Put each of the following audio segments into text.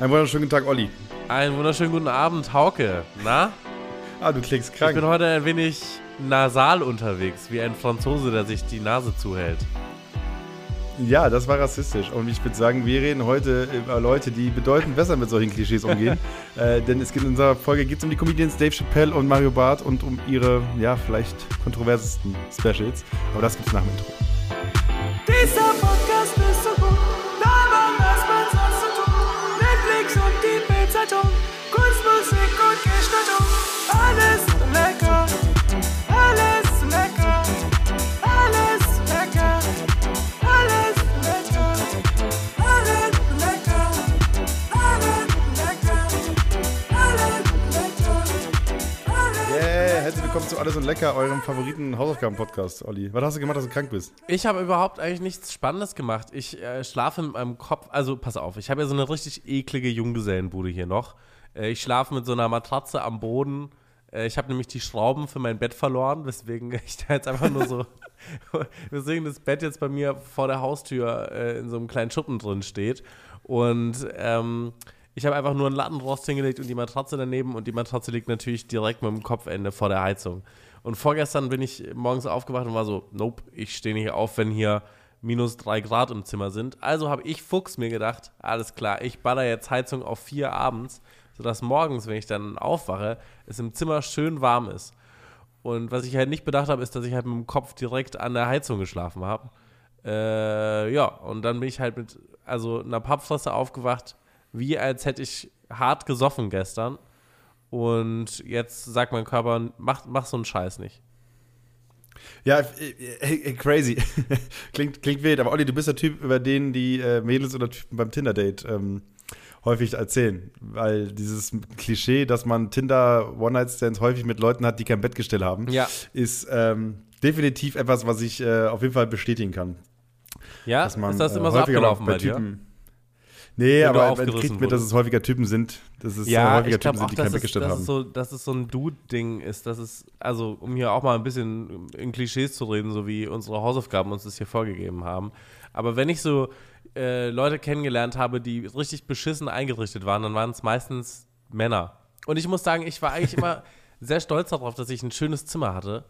Einen wunderschönen guten Tag, Olli. Einen wunderschönen guten Abend, Hauke. Na? Ah, du klingst krank. Ich bin heute ein wenig nasal unterwegs, wie ein Franzose, der sich die Nase zuhält. Ja, das war rassistisch. Und ich würde sagen, wir reden heute über Leute, die bedeutend besser mit solchen Klischees umgehen. äh, denn es geht in unserer Folge geht's um die Comedians Dave Chappelle und Mario Barth und um ihre, ja, vielleicht kontroversesten Specials. Aber das gibt's nach dem Intro. Lecker, eurem favoriten Hausaufgaben-Podcast, Olli. Was hast du gemacht, dass du krank bist? Ich habe überhaupt eigentlich nichts Spannendes gemacht. Ich äh, schlafe mit meinem Kopf, also pass auf, ich habe ja so eine richtig eklige Junggesellenbude hier noch. Äh, ich schlafe mit so einer Matratze am Boden. Äh, ich habe nämlich die Schrauben für mein Bett verloren, weswegen ich da jetzt einfach nur so, weswegen das Bett jetzt bei mir vor der Haustür äh, in so einem kleinen Schuppen drin steht. Und ähm, ich habe einfach nur einen Lattenrost hingelegt und die Matratze daneben und die Matratze liegt natürlich direkt mit dem Kopfende vor der Heizung. Und vorgestern bin ich morgens aufgewacht und war so, nope, ich stehe nicht auf, wenn hier minus drei Grad im Zimmer sind. Also habe ich Fuchs mir gedacht, alles klar, ich baller jetzt Heizung auf vier abends, sodass morgens, wenn ich dann aufwache, es im Zimmer schön warm ist. Und was ich halt nicht bedacht habe, ist, dass ich halt mit dem Kopf direkt an der Heizung geschlafen habe. Äh, ja, und dann bin ich halt mit also einer Pappfresse aufgewacht, wie als hätte ich hart gesoffen gestern. Und jetzt sagt mein Körper, mach, mach so einen Scheiß nicht. Ja, äh, äh, crazy. klingt, klingt wild, aber Olli, du bist der Typ, über den die äh, Mädels oder Typen beim Tinder-Date ähm, häufig erzählen. Weil dieses Klischee, dass man Tinder-One-Night-Stands häufig mit Leuten hat, die kein Bettgestell haben, Ja. ist ähm, definitiv etwas, was ich äh, auf jeden Fall bestätigen kann. Ja, Dass man, ist das äh, immer so häufiger abgelaufen bei bei dir? Nee, aber man kriegt mit, dass es häufiger Typen sind, dass es äh, Ja, häufiger ich Typen auch, sind, die dass kein es, Bettgestell dass, haben. es so, dass es so ein Dude-Ding ist. Dass es, also um hier auch mal ein bisschen in Klischees zu reden, so wie unsere Hausaufgaben uns das hier vorgegeben haben. Aber wenn ich so äh, Leute kennengelernt habe, die richtig beschissen eingerichtet waren, dann waren es meistens Männer. Und ich muss sagen, ich war eigentlich immer sehr stolz darauf, dass ich ein schönes Zimmer hatte.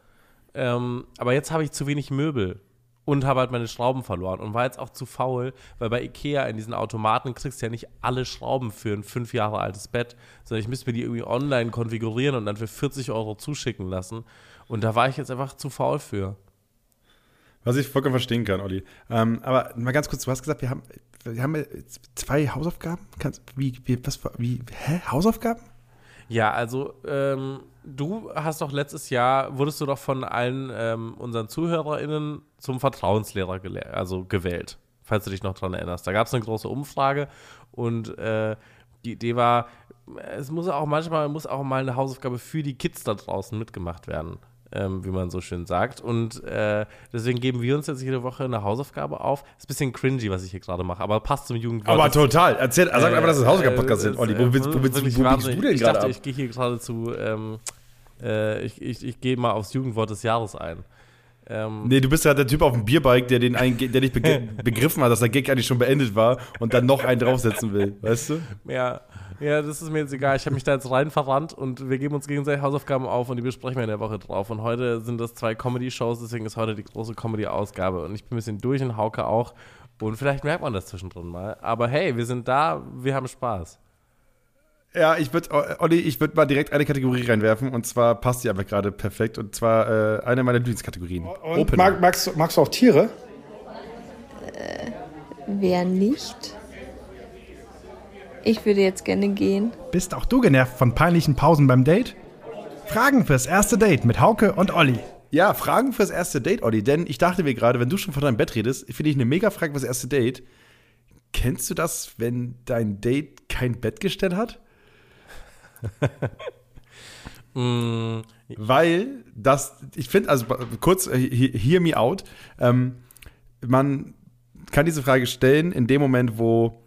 Ähm, aber jetzt habe ich zu wenig Möbel und habe halt meine Schrauben verloren und war jetzt auch zu faul, weil bei Ikea in diesen Automaten kriegst du ja nicht alle Schrauben für ein fünf Jahre altes Bett, sondern ich müsste mir die irgendwie online konfigurieren und dann für 40 Euro zuschicken lassen. Und da war ich jetzt einfach zu faul für. Was ich vollkommen verstehen kann, Olli. Ähm, aber mal ganz kurz, du hast gesagt, wir haben, wir haben zwei Hausaufgaben. Kannst, wie, wie, was, wie, hä? Hausaufgaben? Ja, also ähm, du hast doch letztes Jahr, wurdest du doch von allen ähm, unseren ZuhörerInnen zum Vertrauenslehrer also gewählt, falls du dich noch dran erinnerst. Da gab es eine große Umfrage und äh, die Idee war, es muss auch manchmal muss auch mal eine Hausaufgabe für die Kids da draußen mitgemacht werden, ähm, wie man so schön sagt. Und äh, deswegen geben wir uns jetzt jede Woche eine Hausaufgabe auf. Ist ein bisschen cringy, was ich hier gerade mache, aber passt zum Jugendwort. Aber total. Erzähl, sag einfach, dass es Hausaufgaben-Podcast Äh, sind, Olli. äh, Wo, willst, wo, wo biegst wahnsinnig. du denn Ich gerade dachte, ab? ich gehe hier gerade zu, ähm, äh, ich, ich, ich gehe mal aufs Jugendwort des Jahres ein. Ähm, Nee, du bist ja der Typ auf dem Bierbike, der, den einen, der nicht begriffen hat, dass der Gag eigentlich schon beendet war und dann noch einen draufsetzen will. Weißt du? ja, ja, das ist mir jetzt egal. Ich habe mich da jetzt rein verrannt und wir geben uns gegenseitig Hausaufgaben auf und die besprechen wir in der Woche drauf. Und heute sind das zwei Comedy-Shows, deswegen ist heute die große Comedy-Ausgabe. Und ich bin ein bisschen durch und Hauke auch. Und vielleicht merkt man das zwischendrin mal. Aber hey, wir sind da, wir haben Spaß. Ja, ich würde, Olli, ich würde mal direkt eine Kategorie reinwerfen und zwar passt die einfach gerade perfekt und zwar äh, eine meiner Lieblingskategorien. Und mag, magst, du- magst du auch Tiere? Wer nicht? Ich würde jetzt gerne gehen. Bist auch du genervt von peinlichen Pausen beim Date? Fragen fürs erste Date mit Hauke und Olli. Ja, Fragen fürs erste Date, Olli. Denn ich dachte mir gerade, wenn du schon von deinem Bett redest, finde ich eine mega Frage fürs erste Date. Kennst du das, wenn dein Date kein Bettgestell hat? Mm, Weil das, ich finde, also kurz, äh, he- hear me out. Ähm, man kann diese Frage stellen in dem Moment, wo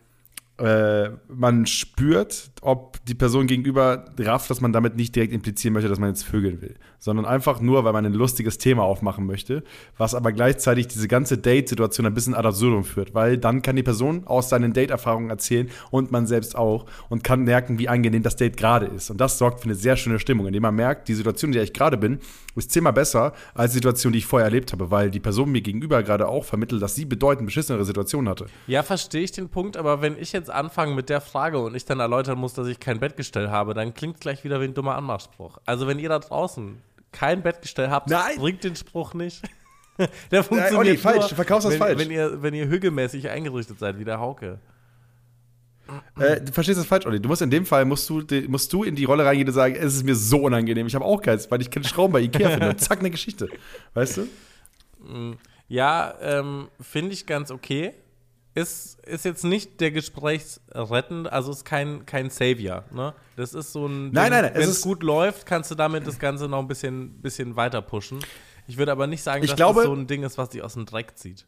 äh, man spürt, ob die Person gegenüber rafft, dass man damit nicht direkt implizieren möchte, dass man jetzt vögeln will, sondern einfach nur, weil man ein lustiges Thema aufmachen möchte, was aber gleichzeitig diese ganze Date-Situation ein bisschen ad absurdum führt, weil dann kann die Person aus seinen Date-Erfahrungen erzählen und man selbst auch und kann merken, wie angenehm das Date gerade ist. Und das sorgt für eine sehr schöne Stimmung, indem man merkt, die Situation, in der ich gerade bin, ist zehnmal besser als die Situation, die ich vorher erlebt habe, weil die Person mir gegenüber gerade auch vermittelt, dass sie bedeutend beschissenere Situationen hatte. Ja, verstehe ich den Punkt, aber wenn ich jetzt anfange mit der Frage und ich dann erläutern muss, dass ich kein Bettgestell habe, dann klingt es gleich wieder wie ein dummer Anmachspruch. Also wenn ihr da draußen kein Bettgestell habt, Nein. bringt den Spruch nicht. der funktioniert Olli, nur, falsch, du verkaufst das wenn, falsch. Wenn ihr, wenn ihr hügelmäßig eingerichtet seid, wie der Hauke. Äh, du verstehst das falsch, Olli. Du musst in dem Fall, musst du, musst du in die Rolle reingehen und sagen, es ist mir so unangenehm. Ich habe auch keins, weil ich keine Schrauben bei Ikea finde. Zack, eine Geschichte. Weißt du? Ja, ähm, finde ich ganz okay. Ist, ist jetzt nicht der Gesprächsrettend, also ist kein, kein Savior. Ne? Das ist so ein. Nein, nein, nein, es Wenn es gut läuft, kannst du damit das Ganze noch ein bisschen, bisschen weiter pushen. Ich würde aber nicht sagen, dass glaube- das so ein Ding ist, was dich aus dem Dreck zieht.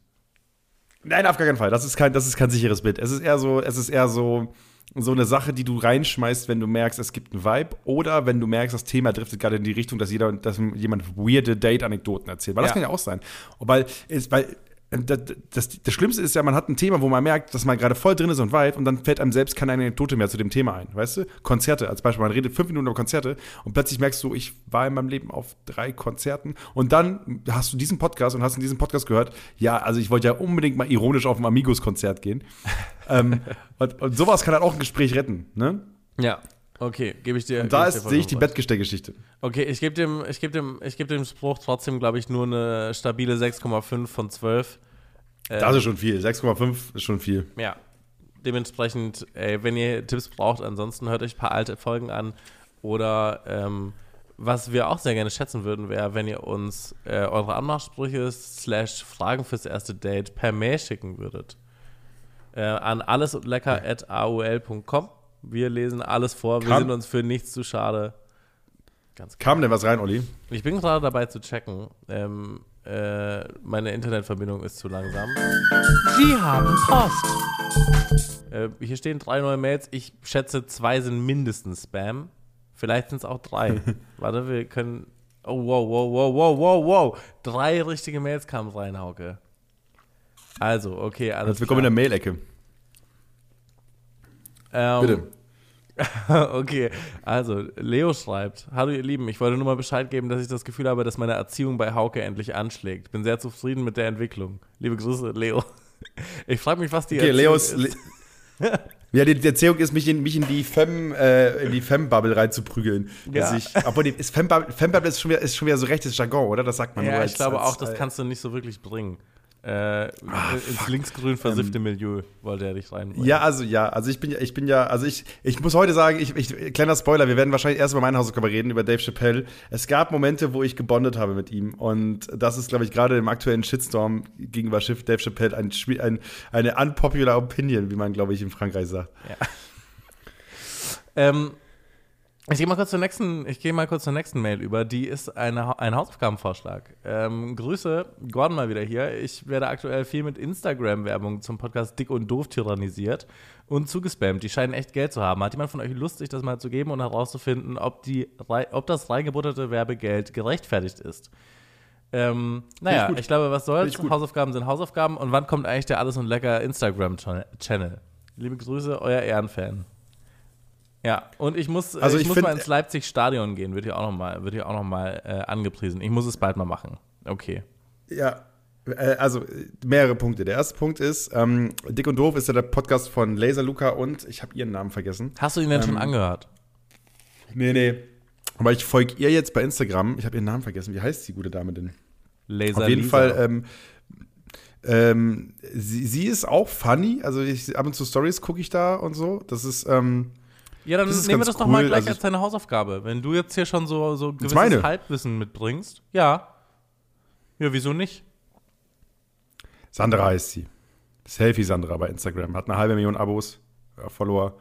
Nein, auf gar keinen Fall. Das ist kein, das ist kein sicheres Bild. Es ist eher so, es ist eher so, so eine Sache, die du reinschmeißt, wenn du merkst, es gibt einen Vibe, oder wenn du merkst, das Thema driftet gerade in die Richtung, dass jeder, dass jemand weirde Date-Anekdoten erzählt. Weil das Ja. kann ja auch sein. Weil, ist, weil das, das, das Schlimmste ist ja, man hat ein Thema, wo man merkt, dass man gerade voll drin ist und Vibe und dann fällt einem selbst keine Anekdote mehr zu dem Thema ein. Weißt du? Konzerte als Beispiel. Man redet fünf Minuten über Konzerte und plötzlich merkst du, ich war in meinem Leben auf drei Konzerten und dann hast du diesen Podcast und hast in diesem Podcast gehört, ja, also ich wollte ja unbedingt mal ironisch auf ein Amigos-Konzert gehen. ähm, und, und sowas kann halt auch ein Gespräch retten. Ne? Ja. Okay, gebe ich dir. Und da sehe ich die. Bettgestellgeschichte. Okay, ich gebe dem, ich geb dem, ich geb dem Spruch trotzdem, glaube ich, nur eine stabile 6,5 von 12. Ähm, Das ist schon viel. 6,5 ist schon viel. Ja. Dementsprechend, ey, wenn ihr Tipps braucht, ansonsten hört euch ein paar alte Folgen an. Oder ähm, was wir auch sehr gerne schätzen würden, wäre, wenn ihr uns äh, eure Anmachsprüche slash Fragen fürs erste Date per Mail schicken würdet. Äh, an allesundlecker.aol.com. Wir lesen alles vor, wir Kam- sind uns für nichts zu schade. Ganz Kam denn was rein, Olli? ich bin gerade dabei zu checken. Ähm, äh, meine Internetverbindung ist zu langsam. Sie haben Post. Äh, hier stehen drei neue Mails. Ich schätze, zwei sind mindestens Spam. Vielleicht sind es auch drei. Warte, wir können. Oh, wow, wow, wow, wow, wow, wow. Drei richtige Mails kamen rein, Hauke. Also, okay, alles Herzlich willkommen in klar. der Mail-Ecke. Ähm, Bitte. okay, also Leo schreibt: Hallo ihr Lieben, ich wollte nur mal Bescheid geben, dass ich das Gefühl habe, dass meine Erziehung bei Hauke endlich anschlägt. Bin sehr zufrieden mit der Entwicklung. Liebe Grüße, Leo. Ich frage mich, was die Okay, Erziehung Leos. ist. Le ja, die, die Erzählung ist, mich in, mich in die Fem, äh, in die Fem-Bubble reinzuprügeln. Ja. ich, obwohl, ist Fem-Bubble Fem ist, schon wieder- ist schon wieder so rechtes Jargon, oder? Das sagt man nur Ja, als, ich glaube als, auch, das äh, kannst du nicht so wirklich bringen. Äh, Ah, ins linksgrün versiffte Milieu wollte er dich reinbringen. Ja, also ja, also ich bin ja, ich bin ja, also ich, ich muss heute sagen, ich, ich, kleiner Spoiler, wir werden wahrscheinlich erst über meine Hausaufgabe reden, über Dave Chappelle. Es gab Momente, wo ich gebondet habe mit ihm und das ist, glaube ich, gerade im aktuellen Shitstorm gegenüber Schiff Dave Chappelle ein, ein, eine unpopular Opinion, wie man, glaube ich, in Frankreich sagt. Ähm, ich gehe mal kurz zur nächsten, ich gehe mal kurz zur nächsten Mail über. Die ist eine, ein Hausaufgabenvorschlag. Ähm, Grüße, Gordon mal wieder hier. Ich werde aktuell viel mit Instagram-Werbung zum Podcast Dick und Doof tyrannisiert und zugespammt. Die scheinen echt Geld zu haben. Hat jemand von euch Lust, sich das mal zu geben und herauszufinden, ob, die, ob das reingebutterte Werbegeld gerechtfertigt ist? Ähm, naja, gut. ich glaube, was soll's? ich. Hausaufgaben sind Hausaufgaben. Und wann kommt eigentlich der Alles und Lecker Instagram-Channel? Liebe Grüße, euer Ehrenfan. Ja, und ich muss, Also ich ich muss find- mal ins Leipzig-Stadion gehen, wird hier auch nochmal noch mal, äh, angepriesen. Ich muss es bald mal machen. Okay. Ja, äh, also äh, mehrere Punkte. Der erste Punkt ist, ähm, Dick und Doof ist ja der Podcast von Laser Luca und ich habe ihren Namen vergessen. Hast du ihn denn Ähm, schon angehört? Nee, nee. Aber ich folge ihr jetzt bei Instagram. Ich habe ihren Namen vergessen. Wie heißt die gute Dame denn? Laser Auf jeden Lisa. Fall, ähm, ähm, sie, sie ist auch funny. Also ich, ab und zu Stories gucke ich da und so. Das ist, ähm, ja, dann nehmen wir das doch mal cool. gleich Also als deine Hausaufgabe. Wenn du jetzt hier schon so, so gewisses meine. Halbwissen mitbringst. Ja. Ja, wieso nicht? Sandra heißt sie. Selfie Sandra bei Instagram. Hat eine halbe Million Abos, äh, Follower.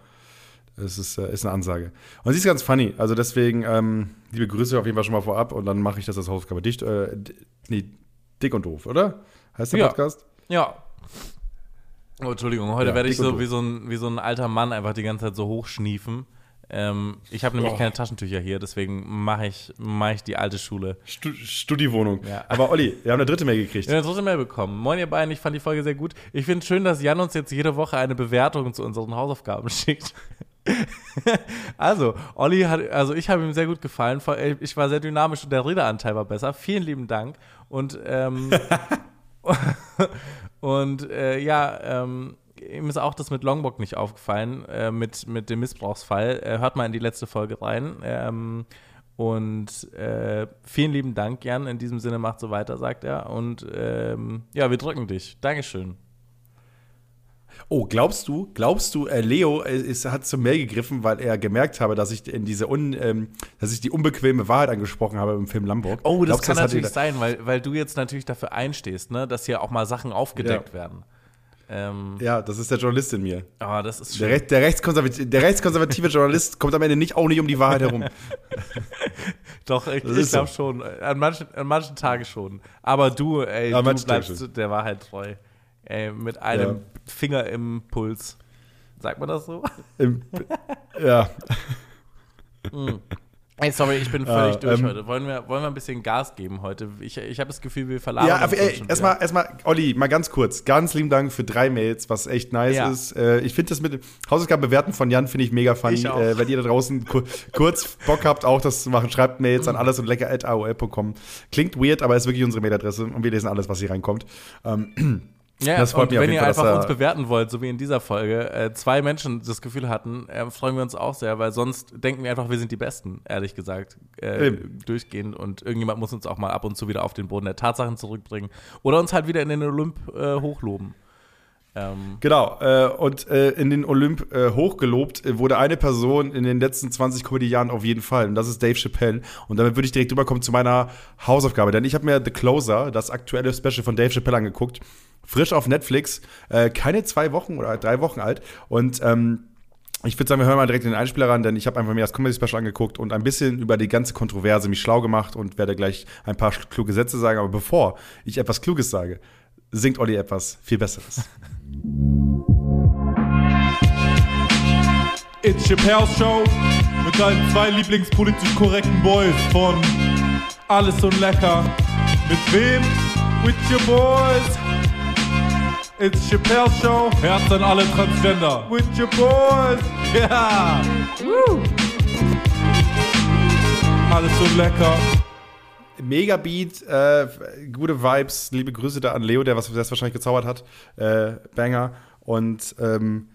Das ist, äh, ist eine Ansage. Und sie ist ganz funny. Also deswegen, ähm, liebe Grüße auf jeden Fall schon mal vorab und dann mache ich das als Hausaufgabe. Dicht, äh, nee, dick und doof, oder? Heißt der Ja. Podcast? Ja. Oh, Entschuldigung, heute Ja, werde ich so wie so, ein, wie so ein alter Mann einfach die ganze Zeit so hochschniefen. Ähm, ich habe nämlich Oh. keine Taschentücher hier, deswegen mache ich, mach ich die alte Schule. Stu Studiwohnung. Ja. Aber Olli, wir haben eine dritte Mail gekriegt. Ich habe eine dritte Mail bekommen. Moin ihr beiden, ich fand die Folge sehr gut. Ich finde es schön, dass Jan uns jetzt jede Woche eine Bewertung zu unseren Hausaufgaben schickt. also, Olli hat, also ich habe ihm sehr gut gefallen. Ich war sehr dynamisch und der Redeanteil war besser. Vielen lieben Dank. Und, ähm, und äh, ja, ähm, ihm ist auch das mit Longbock nicht aufgefallen, äh, mit, mit dem Missbrauchsfall. Äh, hört mal in die letzte Folge rein. Ähm, und äh, vielen lieben Dank, Jan. In diesem Sinne macht so weiter, sagt er. Und ähm, ja, wir drücken dich. Dankeschön. Oh, glaubst du, glaubst du, äh, Leo äh, ist, hat zur Mail gegriffen, weil er gemerkt habe, dass ich in diese un, ähm, dass ich die unbequeme Wahrheit angesprochen habe im Film Lamborg. Oh, das Glaubst kann hat natürlich sein, weil, weil du jetzt natürlich dafür einstehst, ne, dass hier auch mal Sachen aufgedeckt Ja. werden. Ähm, Ja, das ist der Journalist in mir. oh, das ist Der. Recht, der, rechtskonservative, der rechtskonservative Journalist kommt am Ende nicht auch nicht um die Wahrheit herum. Doch, ich, Das ich ist so. glaube schon. An manchen, an manchen Tagen schon. Aber du, ey, An du bleibst der Wahrheit treu. Ey, mit einem Ja. Finger im Puls. Sagt man das so? Im, ja, Ey, sorry, ich bin völlig Äh, durch ähm, heute. Wollen wir, wollen wir ein bisschen Gas geben heute? Ich, ich habe das Gefühl, wir verlagern ja uns erstmal, erstmal, Olli, mal ganz kurz. Ganz lieben Dank für drei Mails, was echt nice Ja. ist. Äh, ich finde das mit dem Hausaufgaben bewerten von Jan finde ich mega funny. Ich auch. Äh, wenn ihr da draußen ku kurz Bock habt, auch das zu machen, schreibt Mails an alles und lecker at aol.com. Klingt weird, aber ist wirklich unsere Mailadresse und wir lesen alles, was hier reinkommt. Ähm, Ja, Das freut und mich wenn ihr Fall, einfach uns bewerten wollt, so wie in dieser Folge, äh, zwei Menschen das Gefühl hatten, äh, freuen wir uns auch sehr, weil sonst denken wir einfach, wir sind die Besten, ehrlich gesagt, äh, durchgehend. Und irgendjemand muss uns auch mal ab und zu wieder auf den Boden der Tatsachen zurückbringen oder uns halt wieder in den Olymp äh, hochloben. Ähm, Genau, äh, und äh, in den Olymp hochgelobt wurde eine Person in den letzten 20 Comedy-Jahren auf jeden Fall. Und das ist Dave Chappelle. Und damit würde ich direkt rüberkommen zu meiner Hausaufgabe. Denn ich habe mir The Closer, das aktuelle Special von Dave Chappelle, angeguckt. Frisch auf Netflix. Äh, keine zwei Wochen oder drei Wochen alt. Und ähm, ich würde sagen, wir hören mal direkt in den Einspieler ran, denn ich habe einfach mir das Comedy-Special angeguckt und ein bisschen über die ganze Kontroverse mich schlau gemacht und werde gleich ein paar kluge Sätze sagen. Aber bevor ich etwas Kluges sage, singt Olli etwas viel Besseres. It's Chappelle's Show mit deinen zwei lieblingspolitisch korrekten Boys von Alles und Lecker. Mit wem? With your boys. It's Chappelle's Show. Herz an alle Transgender. With your boys. Ja. Alles so lecker. Megabeat, äh, gute Vibes, liebe Grüße da an Leo, der was das wahrscheinlich gezaubert hat. Äh, Banger. Und ähm,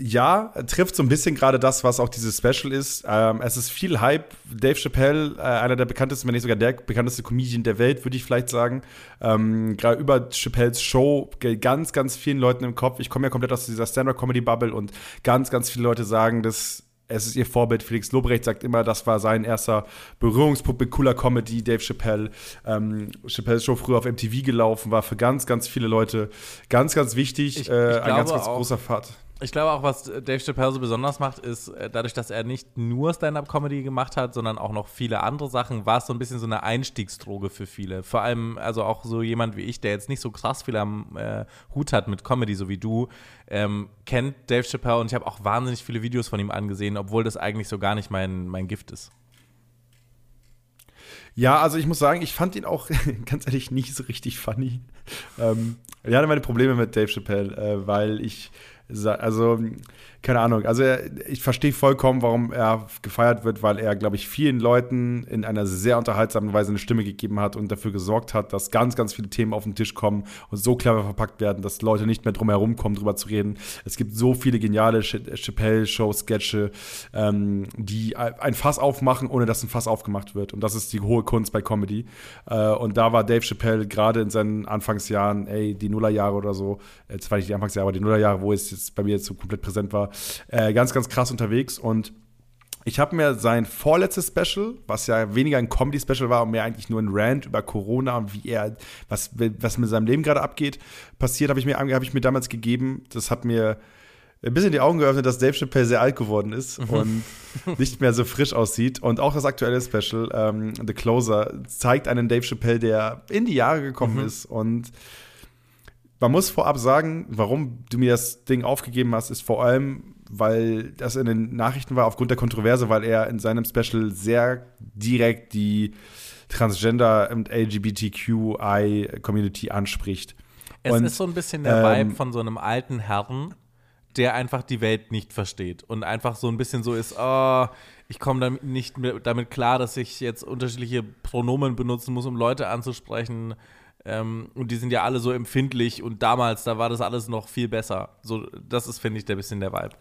ja, trifft so ein bisschen gerade das, was auch dieses Special ist. Ähm, es ist viel Hype. Dave Chappelle, äh, einer der bekanntesten, wenn nicht sogar der bekannteste Comedian der Welt, würde ich vielleicht sagen. Ähm, gerade über Chappelles Show, ganz, ganz vielen Leuten im Kopf. Ich komme ja komplett aus dieser Stand-Up-Comedy-Bubble und ganz, ganz viele Leute sagen, dass es ist ihr Vorbild. Felix Lobrecht sagt immer, das war sein erster Berührungspunkt mit cooler Comedy. Dave Chappelle, ähm, Chappelles Show früher auf MTV gelaufen, war für ganz, ganz viele Leute ganz, ganz wichtig. Ich- äh, ich ein ganz, ganz auch- großer Fahrt. Ich glaube auch, was Dave Chappelle so besonders macht, ist, äh, dadurch, dass er nicht nur Stand-up-Comedy gemacht hat, sondern auch noch viele andere Sachen, war es so ein bisschen so eine Einstiegsdroge für viele. Vor allem, also auch so jemand wie ich, der jetzt nicht so krass viel am äh, Hut hat mit Comedy, so wie du, ähm, kennt Dave Chappelle und ich habe auch wahnsinnig viele Videos von ihm angesehen, obwohl das eigentlich so gar nicht mein, mein Gift ist. Ja, also ich muss sagen, ich fand ihn auch ganz ehrlich nicht so richtig funny. Ähm, ich hatte meine Probleme mit Dave Chappelle, äh, weil ich, also, keine Ahnung, also ich verstehe vollkommen, warum er gefeiert wird, weil er, glaube ich, vielen Leuten in einer sehr unterhaltsamen Weise eine Stimme gegeben hat und dafür gesorgt hat, dass ganz, ganz viele Themen auf den Tisch kommen und so clever verpackt werden, dass Leute nicht mehr drum herum kommen, drüber zu reden. Es gibt so viele geniale Ch- Chappelle-Show-Sketche, ähm, die ein Fass aufmachen, ohne dass ein Fass aufgemacht wird. Und das ist die hohe Kunst bei Comedy. Äh, und da war Dave Chappelle gerade in seinen Anfangsjahren, ey, die Nullerjahre oder so, äh, zwar nicht die Anfangsjahre, aber die Nullerjahre, wo es jetzt bei mir jetzt so komplett präsent war, äh, ganz, ganz krass unterwegs. Und ich habe mir sein vorletztes Special, was ja weniger ein Comedy-Special war und mehr eigentlich nur ein Rant über Corona und wie er, was, was mit seinem Leben gerade abgeht, passiert, habe ich, mir, hab ich mir damals gegeben. Das hat mir ein bisschen die Augen geöffnet, dass Dave Chappelle sehr alt geworden ist und nicht mehr so frisch aussieht. Und auch das aktuelle Special, ähm, The Closer, zeigt einen Dave Chappelle, der in die Jahre gekommen ist und man muss vorab sagen, warum du mir das Ding aufgegeben hast, ist vor allem, weil das in den Nachrichten war, aufgrund der Kontroverse, weil er in seinem Special sehr direkt die Transgender- und LGBTQI-Community anspricht. Es Und, ist so ein bisschen der ähm, Vibe von so einem alten Herrn, der einfach die Welt nicht versteht und einfach so ein bisschen so ist, oh, ich komme damit nicht damit klar, dass ich jetzt unterschiedliche Pronomen benutzen muss, um Leute anzusprechen. Ähm, und die sind ja alle so empfindlich und damals, da war das alles noch viel besser. So, das ist, finde ich, der bisschen der Vibe.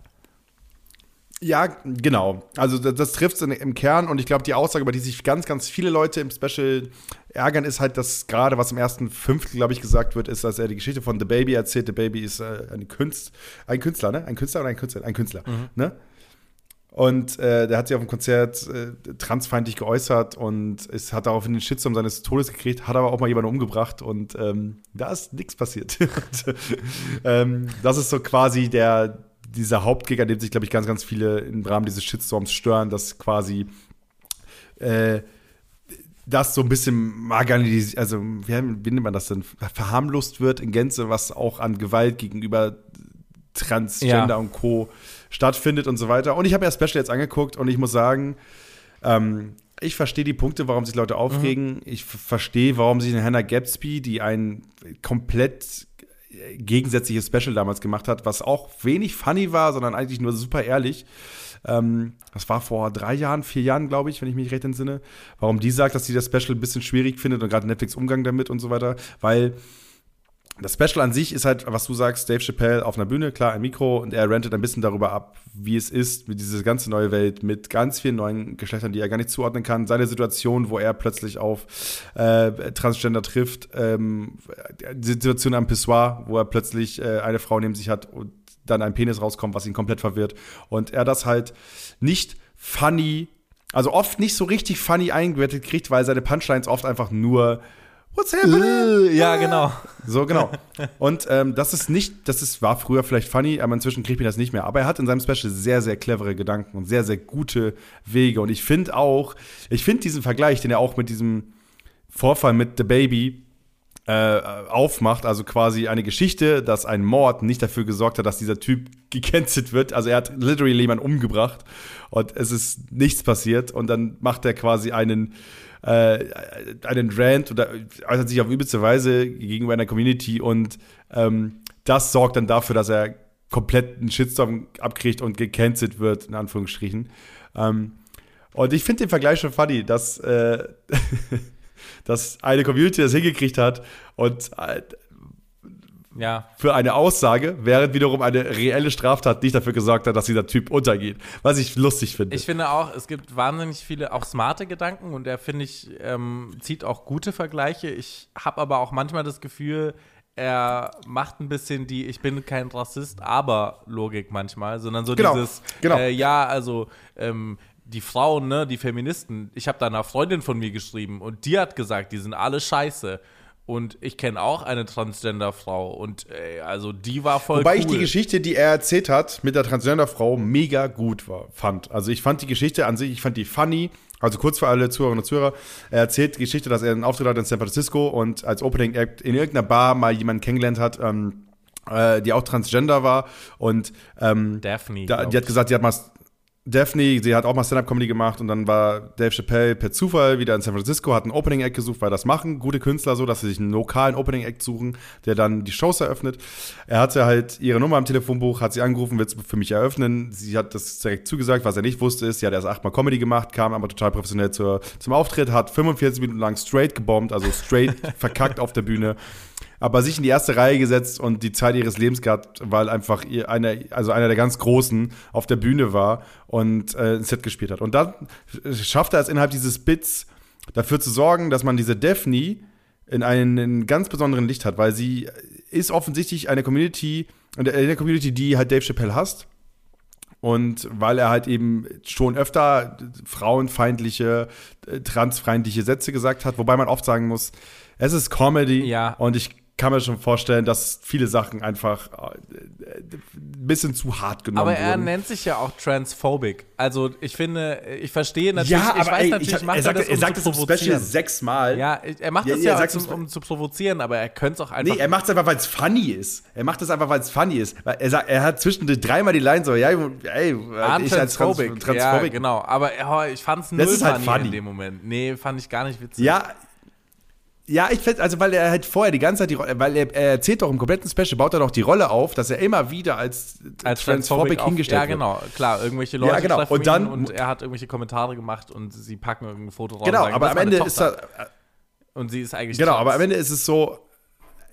Ja, genau. Also das, das trifft es im Kern und ich glaube, die Aussage, über die sich ganz, ganz viele Leute im Special ärgern, ist halt, dass gerade was im ersten Fünftel, glaube ich, gesagt wird, ist, dass er die Geschichte von The Baby erzählt. The Baby ist äh, ein, Künst, ein Künstler, ne? Ein Künstler oder ein Künstler? Ein Künstler, ne? Und äh, der hat sich auf dem Konzert äh, transfeindlich geäußert und es hat daraufhin den Shitstorm seines Todes gekriegt, hat aber auch mal jemanden umgebracht und ähm, da ist nichts passiert. und, ähm, das ist so quasi der, dieser Hauptgig, an dem sich, glaube ich, ganz, ganz viele im Rahmen dieses Shitstorms stören, dass quasi äh, das so ein bisschen marginalisiert, also wie, wie nennt man das denn, verharmlost wird in Gänze, was auch an Gewalt gegenüber Transgender Ja. und Co. stattfindet und so weiter. Und ich habe mir das Special jetzt angeguckt und ich muss sagen, ähm, ich verstehe die Punkte, warum sich Leute aufregen. Ich f- verstehe, warum sich eine Hannah Gatsby, die ein komplett äh, gegensätzliches Special damals gemacht hat, was auch wenig funny war, sondern eigentlich nur super ehrlich. Ähm, das war vor drei Jahren, vier Jahren, glaube ich, wenn ich mich recht entsinne. Warum die sagt, dass sie das Special ein bisschen schwierig findet und gerade Netflix Umgang damit und so weiter, weil das Special an sich ist halt, was du sagst, Dave Chappelle auf einer Bühne, klar, ein Mikro und er rantet ein bisschen darüber ab, wie es ist, mit dieser ganze neue Welt, mit ganz vielen neuen Geschlechtern, die er gar nicht zuordnen kann. Seine Situation, wo er plötzlich auf äh, Transgender trifft, ähm, die Situation am Pissoir, wo er plötzlich äh, eine Frau neben sich hat und dann ein Penis rauskommt, was ihn komplett verwirrt. Und er das halt nicht funny, also oft nicht so richtig funny eingebettet kriegt, weil seine Punchlines oft einfach nur What's happening? Ja, genau. So, genau. Und ähm, das ist nicht, das ist, war früher vielleicht funny, aber inzwischen kriegt mir das nicht mehr. Aber er hat in seinem Special sehr, sehr clevere Gedanken und sehr, sehr gute Wege. Und ich finde auch, ich finde diesen Vergleich, den er auch mit diesem Vorfall mit The Baby äh, aufmacht, also quasi eine Geschichte, dass ein Mord nicht dafür gesorgt hat, dass dieser Typ gecancelt wird. Also er hat literally jemanden umgebracht und es ist nichts passiert und dann macht er quasi einen äh, einen Rant oder äußert sich auf übelste Weise gegenüber einer Community und ähm, das sorgt dann dafür, dass er komplett einen Shitstorm abkriegt und gecancelt wird, in Anführungsstrichen. Ähm, und ich finde den Vergleich schon funny, dass, äh, dass eine Community das hingekriegt hat und äh, Ja. für eine Aussage, während wiederum eine reelle Straftat nicht dafür gesorgt hat, dass dieser Typ untergeht. Was ich lustig finde. Ich finde auch, es gibt wahnsinnig viele auch smarte Gedanken und er, finde ich, ähm, zieht auch gute Vergleiche. Ich habe aber auch manchmal das Gefühl, er macht ein bisschen die Ich bin kein Rassist, aber Logik manchmal, sondern so Genau, dieses, genau. Äh, ja, also ähm, die Frauen, ne, die Feministen, ich habe da einer Freundin von mir geschrieben und die hat gesagt, die sind alle scheiße. Und ich kenne auch eine Transgender-Frau und äh, also die war voll Wobei cool. ich die Geschichte, die er erzählt hat, mit der Transgender-Frau mega gut war, fand. Also ich fand die Geschichte an sich, ich fand die funny. Also kurz für alle Zuhörerinnen und Zuhörer, er erzählt die Geschichte, dass er einen Auftritt hat in San Francisco und als Opening Act in irgendeiner Bar mal jemanden kennengelernt hat, ähm, äh, die auch Transgender war. Und ähm, Daphne. da, die hat gesagt, die hat mal Daphne, sie hat auch mal Stand-Up-Comedy gemacht und dann war Dave Chappelle per Zufall wieder in San Francisco, hat einen Opening-Act gesucht, weil das machen gute Künstler so, dass sie sich einen lokalen Opening-Act suchen, der dann die Shows eröffnet. Er hatte halt ihre Nummer im Telefonbuch, hat sie angerufen, willst du für mich eröffnen? Sie hat das direkt zugesagt, was er nicht wusste ist, sie hat erst achtmal Comedy gemacht, kam aber total professionell zur, zum Auftritt, hat 45 Minuten lang straight gebombt, also straight verkackt auf der Bühne aber sich in die erste Reihe gesetzt und die Zeit ihres Lebens gehabt, weil einfach ihr einer, also einer der ganz Großen auf der Bühne war und äh, ein Set gespielt hat. Und dann schafft er es innerhalb dieses Bits dafür zu sorgen, dass man diese Daphne in einen, in ganz besonderen Licht hat, weil sie ist offensichtlich eine Community, eine Community, die halt Dave Chappelle hasst. Und weil er halt eben schon öfter frauenfeindliche, äh, transfeindliche Sätze gesagt hat, wobei man oft sagen muss, es ist Comedy Ja. und ich kann mir schon vorstellen, dass viele Sachen einfach äh, ein bisschen zu hart genommen Aber er wurden. nennt sich ja auch transphobic. Also ich finde, ich verstehe natürlich, ja, ich aber weiß ey, natürlich, ich, macht er sagt, das, um er sagt es im Special sechsmal. Ja, er macht Ja, das ja, ja, sagt um, um zu provozieren, aber er könnte es auch einfach. Nee, er macht es einfach, weil es funny ist. Er macht es einfach, weil es funny ist. Er, sagt, er hat zwischendurch dreimal die Line so, ja, ey, Ah, ich als Trans transphobic. Ja, Transphobic. genau. Aber oh, ich fand es null ist halt funny, funny. in dem Moment. Nee, fand ich gar nicht witzig. Ja, ja, ich finde, also weil er halt vorher die ganze Zeit die Rolle, weil er, er erzählt doch im kompletten Special, baut er doch die Rolle auf, dass er immer wieder als, als Transphobic hingestellt Ja, genau, klar. Irgendwelche Ja, Leute genau. treffen Und dann- und er hat irgendwelche Kommentare gemacht und sie packen irgendein Foto wird. Genau, sagen, aber das am Ende ist Tochter. er, Und sie ist eigentlich genau, trans. aber am Ende ist es so,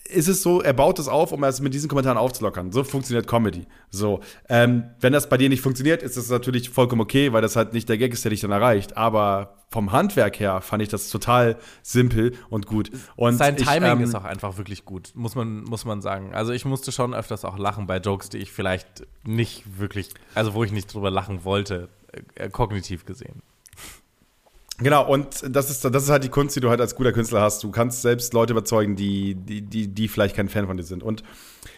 ist es so, er baut es auf, um es mit diesen Kommentaren aufzulockern. So funktioniert Comedy. So, ähm, wenn das bei dir nicht funktioniert, ist das natürlich vollkommen okay, weil das halt nicht der Gag ist, der dich dann erreicht. Aber vom Handwerk her fand ich das total simpel und gut. Und Sein ich, Timing ähm, ist auch einfach wirklich gut, muss man, muss man sagen. Also ich musste schon öfters auch lachen bei Jokes, die ich vielleicht nicht wirklich, also wo ich nicht drüber lachen wollte, äh, kognitiv gesehen. Genau, und das ist, das ist halt die Kunst, die du halt als guter Künstler hast. Du kannst selbst Leute überzeugen, die, die, die, die vielleicht kein Fan von dir sind. Und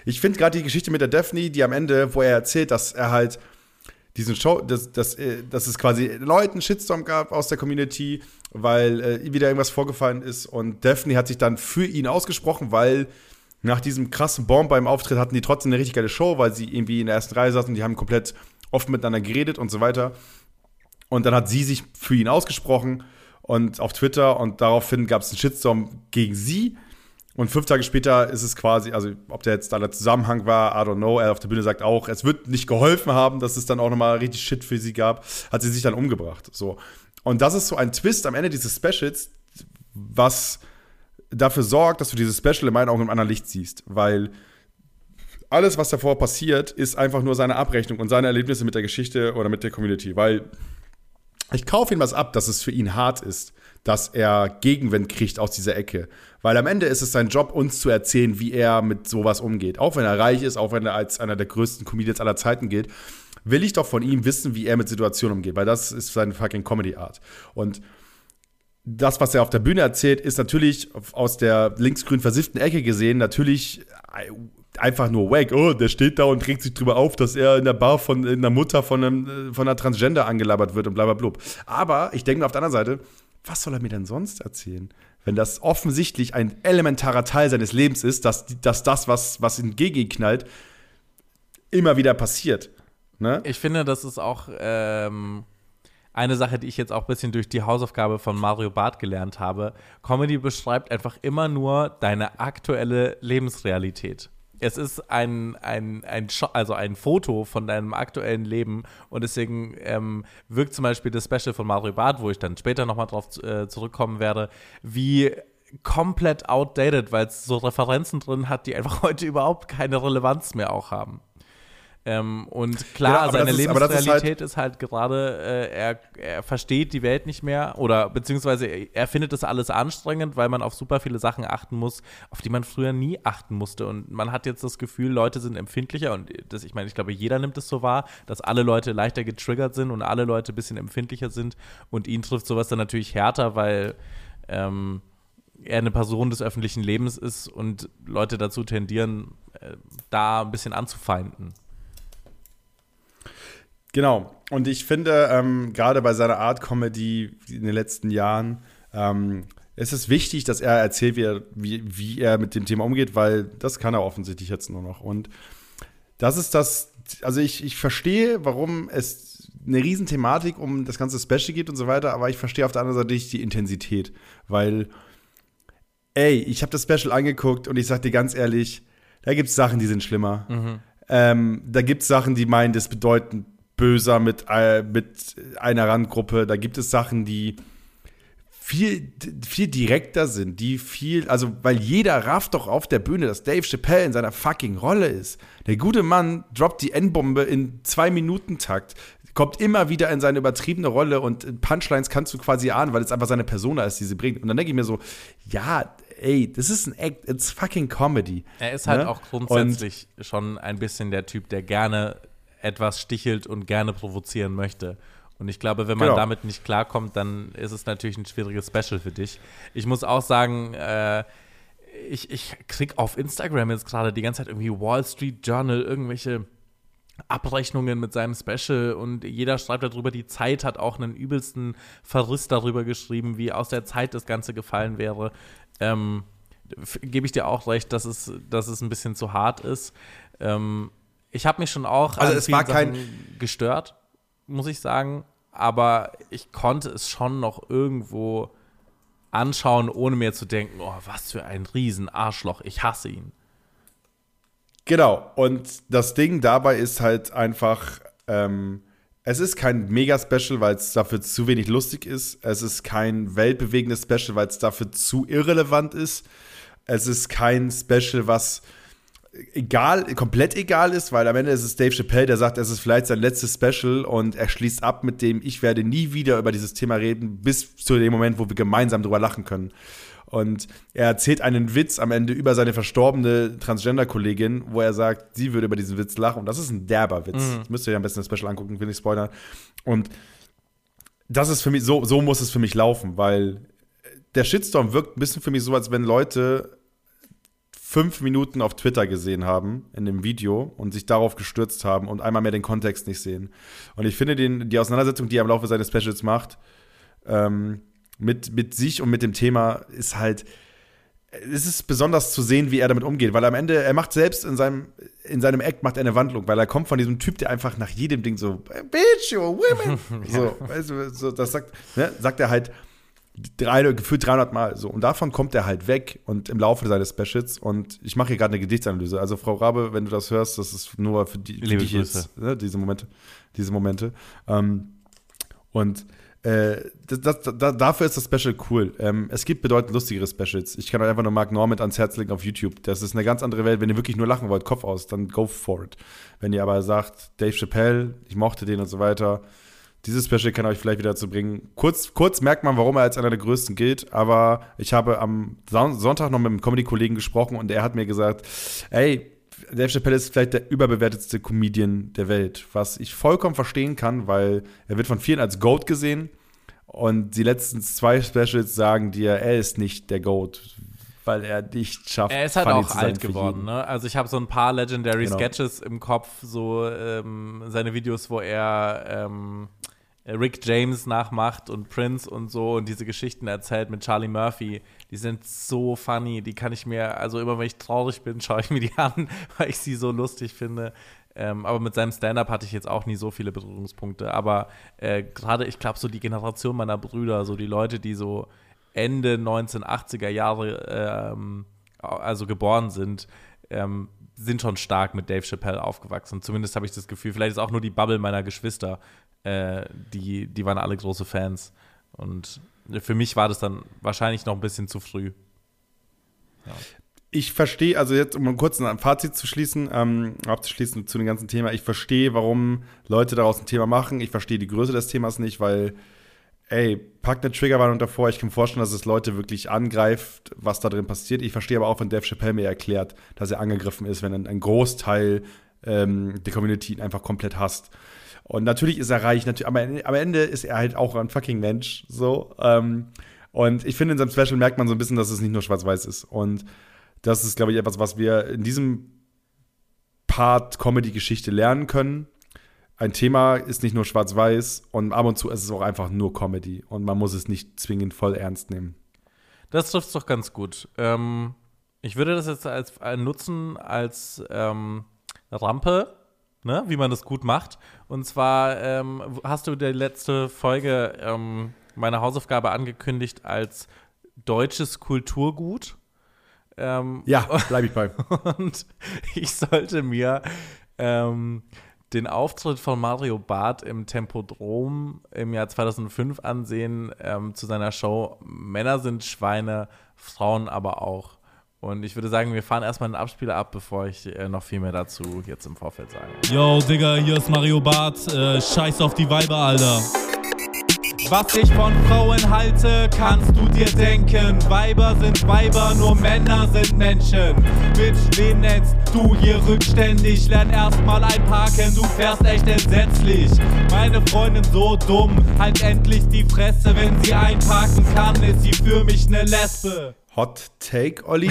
ich finde gerade die Geschichte mit der Daphne, die am Ende, wo er erzählt, dass er halt diesen Show, dass, dass, äh, dass es quasi Leuten Shitstorm gab aus der Community, weil äh, wieder irgendwas vorgefallen ist. Und Daphne hat sich dann für ihn ausgesprochen, weil nach diesem krassen Bomb beim Auftritt hatten die trotzdem eine richtig geile Show, weil sie irgendwie in der ersten Reihe saßen und die haben komplett offen miteinander geredet und so weiter. Und dann hat sie sich für ihn ausgesprochen und auf Twitter und daraufhin gab es einen Shitstorm gegen sie. Und fünf Tage später ist es quasi, also ob der jetzt da der Zusammenhang war, I don't know. Er auf der Bühne sagt auch, es wird nicht geholfen haben, dass es dann auch nochmal richtig Shit für sie gab, hat sie sich dann umgebracht. So. Und das ist so ein Twist am Ende dieses Specials, was dafür sorgt, dass du dieses Special in meinen Augen im anderen Licht siehst. Weil alles, was davor passiert, ist einfach nur seine Abrechnung und seine Erlebnisse mit der Geschichte oder mit der Community. Weil ich kaufe ihm was ab, dass es für ihn hart ist, dass er Gegenwind kriegt aus dieser Ecke. Weil am Ende ist es sein Job, uns zu erzählen, wie er mit sowas umgeht. Auch wenn er reich ist, auch wenn er als einer der größten Comedians aller Zeiten gilt, will ich doch von ihm wissen, wie er mit Situationen umgeht. Weil das ist seine fucking Comedy-Art. Und das, was er auf der Bühne erzählt, ist natürlich aus der linksgrün versifften Ecke gesehen natürlich einfach nur wack. Oh, der steht da und regt sich drüber auf, dass er in der Bar von einer Mutter von, einem, von einer Transgender angelabert wird und bla bla blub. Aber ich denke mir auf der anderen Seite, was soll er mir denn sonst erzählen? Wenn das offensichtlich ein elementarer Teil seines Lebens ist, dass, dass das, was, was ihn gegen ihn knallt, immer wieder passiert. Ne? Ich finde, das ist auch ähm, eine Sache, die ich jetzt auch ein bisschen durch die Hausaufgabe von Mario Barth gelernt habe. Comedy beschreibt einfach immer nur deine aktuelle Lebensrealität. Es ist ein, ein, ein, also ein Foto von deinem aktuellen Leben und deswegen ähm, wirkt zum Beispiel das Special von Mario Barth, wo ich dann später nochmal drauf äh, zurückkommen werde, wie komplett outdated, weil es so Referenzen drin hat, die einfach heute überhaupt keine Relevanz mehr auch haben. Ähm, und klar, Ja, seine ist- das ist Lebensrealität ist halt, gerade, äh, er, er versteht die Welt nicht mehr oder beziehungsweise er, er findet das alles anstrengend, weil man auf super viele Sachen achten muss, auf die man früher nie achten musste. Und man hat jetzt das Gefühl, Leute sind empfindlicher und das, ich meine, ich glaube, jeder nimmt es so wahr, dass alle Leute leichter getriggert sind und alle Leute ein bisschen empfindlicher sind und ihn trifft sowas dann natürlich härter, weil ähm, er eine Person des öffentlichen Lebens ist und Leute dazu tendieren, äh, da ein bisschen anzufeinden. Genau. Und ich finde, ähm, gerade bei seiner Art Comedy in den letzten Jahren, ähm, es ist wichtig, dass er erzählt, wie er, wie, wie er mit dem Thema umgeht, weil das kann er offensichtlich jetzt nur noch. Und das ist das, also ich, ich verstehe, warum es eine Riesenthematik um das ganze Special geht und so weiter, aber ich verstehe auf der anderen Seite nicht die Intensität, weil, ey, ich habe das Special angeguckt und ich sag dir ganz ehrlich, da gibt es Sachen, die sind schlimmer. Ähm, da gibt es Sachen, die meinen, das bedeutend böser mit, äh, mit einer Randgruppe. Da gibt es Sachen, die viel, viel direkter sind, die viel, also weil jeder rafft doch auf der Bühne, dass Dave Chappelle in seiner fucking Rolle ist. Der gute Mann droppt die N-Bombe in zwei Minuten Takt, kommt immer wieder in seine übertriebene Rolle und Punchlines kannst du quasi ahnen, weil es einfach seine Persona ist, die sie bringt. Und dann denke ich mir so, ja, ey, das ist ein Act, it's fucking Comedy. Er ist halt Ne? auch grundsätzlich schon ein bisschen der Typ, der gerne etwas stichelt und gerne provozieren möchte. Und ich glaube, wenn man Genau. damit nicht klarkommt, dann ist es natürlich ein schwieriges Special für dich. Ich muss auch sagen, äh, ich, ich krieg auf Instagram jetzt gerade die ganze Zeit irgendwie Wall Street Journal, irgendwelche Abrechnungen mit seinem Special und jeder schreibt darüber, die Zeit hat auch einen übelsten Verriss darüber geschrieben, wie aus der Zeit das Ganze gefallen wäre. Ähm, Gebe ich dir auch recht, dass es, dass es ein bisschen zu hart ist. Ähm, ich habe mich schon auch Also es war kein- Sachen gestört, muss ich sagen, aber ich konnte es schon noch irgendwo anschauen, ohne mir zu denken, oh, was für ein riesen Arschloch, ich hasse ihn. Genau. Und das Ding dabei ist halt einfach, ähm, es ist kein Mega-Special, weil es dafür zu wenig lustig ist. Es ist kein weltbewegendes Special, weil es dafür zu irrelevant ist. Es ist kein Special, was egal, komplett egal ist, weil am Ende ist es Dave Chappelle, der sagt, es ist vielleicht sein letztes Special und er schließt ab mit dem, ich werde nie wieder über dieses Thema reden, bis zu dem Moment, wo wir gemeinsam drüber lachen können. Und er erzählt einen Witz am Ende über seine verstorbene Transgender-Kollegin, wo er sagt, sie würde über diesen Witz lachen. Und das ist ein derber Witz. Das müsst ihr ja am besten das Special angucken, will nicht spoilern. Und das ist für mich, so, so muss es für mich laufen, weil der Shitstorm wirkt ein bisschen für mich so, als wenn Leute fünf Minuten auf Twitter gesehen haben in dem Video und sich darauf gestürzt haben und einmal mehr den Kontext nicht sehen. Und ich finde den, die Auseinandersetzung, die er im Laufe seines Specials macht, ähm, mit, mit sich und mit dem Thema ist halt, es ist besonders zu sehen, wie er damit umgeht, weil am Ende, er macht selbst in seinem, in seinem Act macht er eine Wandlung, weil er kommt von diesem Typ, der einfach nach jedem Ding so, Bitch, you women, so, weißt du, so, das sagt, ne, sagt er halt drei, gefühlt 300 Mal so und davon kommt er halt weg und im Laufe seines Specials und ich mache hier gerade eine Gedichtsanalyse, also Frau Rabe, wenn du das hörst, das ist nur für, die, für dich Grüße. jetzt, ne, diese Momente, diese Momente ähm, und äh, das, das, da, dafür ist das Special cool. Ähm, es gibt bedeutend lustigere Specials. Ich kann euch einfach nur Mark Norman ans Herz legen auf YouTube. Das ist eine ganz andere Welt. Wenn ihr wirklich nur lachen wollt, Kopf aus, dann go for it. Wenn ihr aber sagt, Dave Chappelle, ich mochte den und so weiter, dieses Special kann euch vielleicht wieder dazu bringen. Kurz, kurz merkt man, warum er als einer der größten gilt, aber ich habe am Son- Sonntag noch mit einem Comedy-Kollegen gesprochen und er hat mir gesagt, ey, Dave Chappelle ist vielleicht der überbewertetste Comedian der Welt, was ich vollkommen verstehen kann, weil er wird von vielen als GOAT gesehen und die letzten zwei Specials sagen dir, er ist nicht der GOAT, weil er nicht schafft, Er ist halt auch zu alt geworden, ne? Also ich habe so ein paar Legendary Genau. Sketches im Kopf, so ähm, seine Videos, wo er ähm, Rick James nachmacht und Prince und so und diese Geschichten erzählt mit Charlie Murphy. Die sind so funny, die kann ich mir, also immer wenn ich traurig bin, schaue ich mir die an, weil ich sie so lustig finde. Ähm, aber mit seinem Stand-up hatte ich jetzt auch nie so viele Berührungspunkte. Aber äh, gerade, ich glaube, so die Generation meiner Brüder, so die Leute, die so Ende 1980er Jahre ähm, also geboren sind, ähm, sind schon stark mit Dave Chappelle aufgewachsen. Zumindest habe ich das Gefühl. Vielleicht ist auch nur die Bubble meiner Geschwister, äh, die, die waren alle große Fans. Und für mich war das dann wahrscheinlich noch ein bisschen zu früh. ich verstehe, also jetzt, um kurz ein Fazit zu schließen, ähm, abzuschließen zu dem ganzen Thema, ich verstehe, warum Leute daraus ein Thema machen. Ich verstehe die Größe des Themas nicht, weil, ey, packt eine Triggerwarnung davor. Ich kann mir vorstellen, dass es Leute wirklich angreift, was da drin passiert. Ich verstehe aber auch, wenn Dave Chappelle mir erklärt, dass er angegriffen ist, wenn ein, ein Großteil ähm, der Community ihn einfach komplett hasst. Und natürlich ist er reich, natürlich, aber am Ende ist er halt auch ein fucking Mensch, so. Ähm, und ich finde, in seinem Special merkt man so ein bisschen, dass es nicht nur schwarz-weiß ist. Und das ist, glaube ich, etwas, was wir in diesem Part Comedy-Geschichte lernen können. Ein Thema ist nicht nur schwarz-weiß und ab und zu ist es auch einfach nur Comedy und man muss es nicht zwingend voll ernst nehmen. Das trifft doch ganz gut. Ähm, ich würde das jetzt als äh, nutzen als ähm, Rampe, ne, wie man das gut macht. Und zwar ähm, hast du die letzte Folge ähm, meine Hausaufgabe angekündigt als deutsches Kulturgut. Ähm, Ja, bleibe ich bei. und ich sollte mir ähm, den Auftritt von Mario Barth im Tempodrom im Jahr 2005 ansehen ähm, zu seiner Show Männer sind Schweine, Frauen aber auch. Und ich würde sagen, wir fahren erstmal einen Abspieler ab, bevor ich äh, noch viel mehr dazu jetzt im Vorfeld sage. Yo, Digga, hier ist Mario Barth. Äh, scheiß auf die Weiber, Alter. Was ich von Frauen halte, kannst du dir denken. Weiber sind Weiber, nur Männer sind Menschen. Bitch, wen nennst du hier rückständig? Lern erstmal einparken, du fährst echt entsetzlich. Meine Freundin so dumm, halt endlich die Fresse. Wenn sie einparken kann, ist sie für mich ne Lesbe. Hot Take, Olli.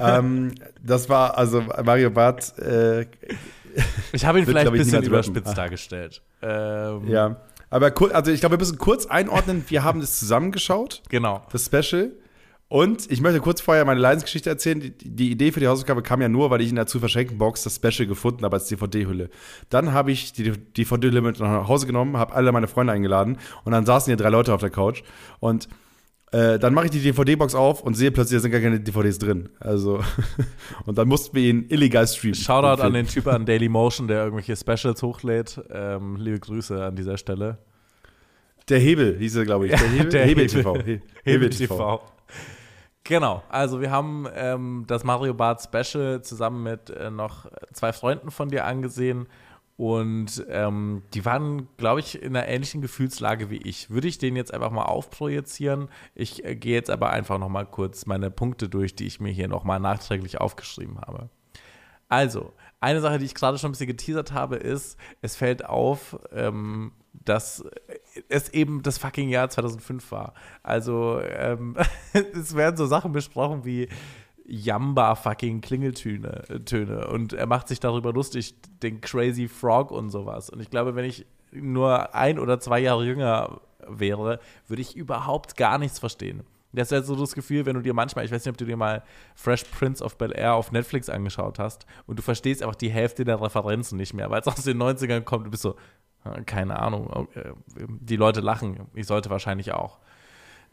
ähm, das war also Mario Barth. Äh, Ich habe ihn Wird, vielleicht ein bisschen rappen. überspitzt Ah. dargestellt. Ähm, ja. Aber also ich glaube, wir müssen kurz einordnen. Wir haben das zusammengeschaut, Genau. das Special. Und ich möchte kurz vorher meine Leidensgeschichte erzählen. Die, die Idee für die Hausaufgabe kam ja nur, weil ich in der zu verschränkten Box das Special gefunden habe als DVD-Hülle. Dann habe ich die DVD-Hülle mit nach Hause genommen, habe alle meine Freunde eingeladen und dann saßen hier drei Leute auf der Couch. Und äh, dann mache ich die DVD-Box auf und sehe plötzlich, da sind gar keine DVDs drin. Also, und dann mussten wir ihn illegal streamen. Shoutout an den Typ an Dailymotion, der irgendwelche Specials hochlädt. Ähm, liebe Grüße an dieser Stelle. Der Hebel hieß er, glaube ich. Der Hebel, Der Hebel Hebel. TV. He- Hebel TV. Genau, also wir haben ähm, das Mario Bart Special zusammen mit äh, noch zwei Freunden von dir angesehen und ähm, die waren, glaube ich, in einer ähnlichen Gefühlslage wie ich. Würde ich den jetzt einfach mal aufprojizieren? Ich äh, gehe jetzt aber einfach noch mal kurz meine Punkte durch, die ich mir hier noch mal nachträglich aufgeschrieben habe. Also, eine Sache, die ich gerade schon ein bisschen geteasert habe, ist, es fällt auf, ähm, dass es eben das fucking Jahr 2005 war. Also, ähm, es werden so Sachen besprochen wie Jamba fucking Klingeltöne Töne und er macht sich darüber lustig, den Crazy Frog und sowas. Und ich glaube, wenn ich nur ein oder zwei Jahre jünger wäre, würde ich überhaupt gar nichts verstehen. Das ist ja so das Gefühl, wenn du dir manchmal, ich weiß nicht, ob du dir mal Fresh Prince of Bel Air auf Netflix angeschaut hast und du verstehst einfach die Hälfte der Referenzen nicht mehr, weil es aus den 90ern kommt, du bist so, äh, keine Ahnung, äh, die Leute lachen, ich sollte wahrscheinlich auch.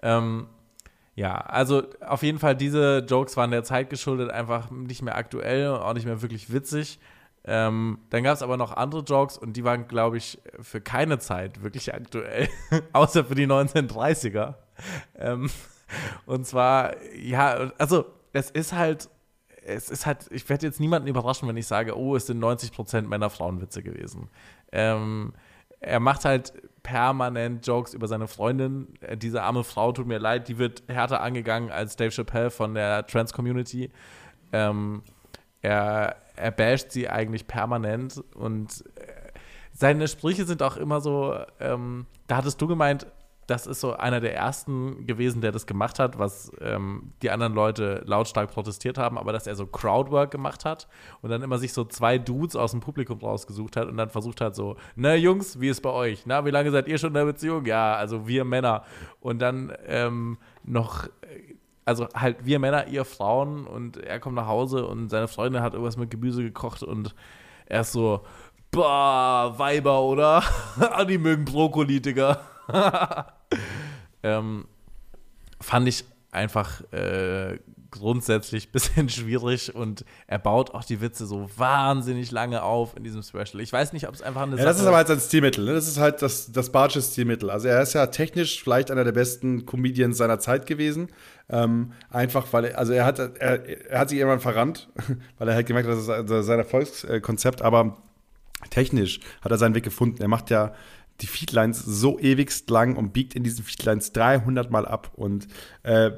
Ähm, ja, also auf jeden Fall, diese Jokes waren der Zeit geschuldet, einfach nicht mehr aktuell und auch nicht mehr wirklich witzig. Ähm, dann gab es aber noch andere Jokes und die waren, glaube ich, für keine Zeit wirklich aktuell, außer für die 1930er. Ähm, und zwar, ja, also es ist halt, es ist halt, ich werde jetzt niemanden überraschen, wenn ich sage, oh, es sind 90% Männer-Frauen-Witze gewesen. Ähm, er macht halt permanent Jokes über seine Freundin. Äh, Diese arme Frau, tut mir leid, die wird härter angegangen als Dave Chappelle von der Trans-Community. Ähm, er, er basht sie eigentlich permanent und äh, seine Sprüche sind auch immer so, ähm, da hattest du gemeint, das ist so einer der ersten gewesen, der das gemacht hat, was ähm, die anderen Leute lautstark protestiert haben, aber dass er so Crowdwork gemacht hat und dann immer sich so zwei Dudes aus dem Publikum rausgesucht hat und dann versucht hat so, na Jungs, wie ist bei euch? Na, wie lange seid ihr schon in der Beziehung? Ja, also wir Männer. Und dann ähm, noch, also halt wir Männer, ihr Frauen und er kommt nach Hause und seine Freundin hat irgendwas mit Gemüse gekocht und er ist so, Bah, Weiber, oder? Ah, die mögen Brokkoli, Digga. ähm, fand ich einfach äh, grundsätzlich ein bisschen schwierig und er baut auch die Witze so wahnsinnig lange auf in diesem Special. Ich weiß nicht, ob es einfach eine Ja, das ist aber halt sein Stilmittel. Ne? Das ist halt das, das Bartsche Stilmittel. Also er ist ja technisch vielleicht einer der besten Comedians seiner Zeit gewesen. Ähm, einfach, weil er, also er hat, er, er hat sich irgendwann verrannt, weil er halt gemerkt hat, das ist sein Erfolgskonzept, aber technisch hat er seinen Weg gefunden. Er macht ja die Feedlines so ewigst lang und biegt in diesen Feedlines 300 Mal ab und äh,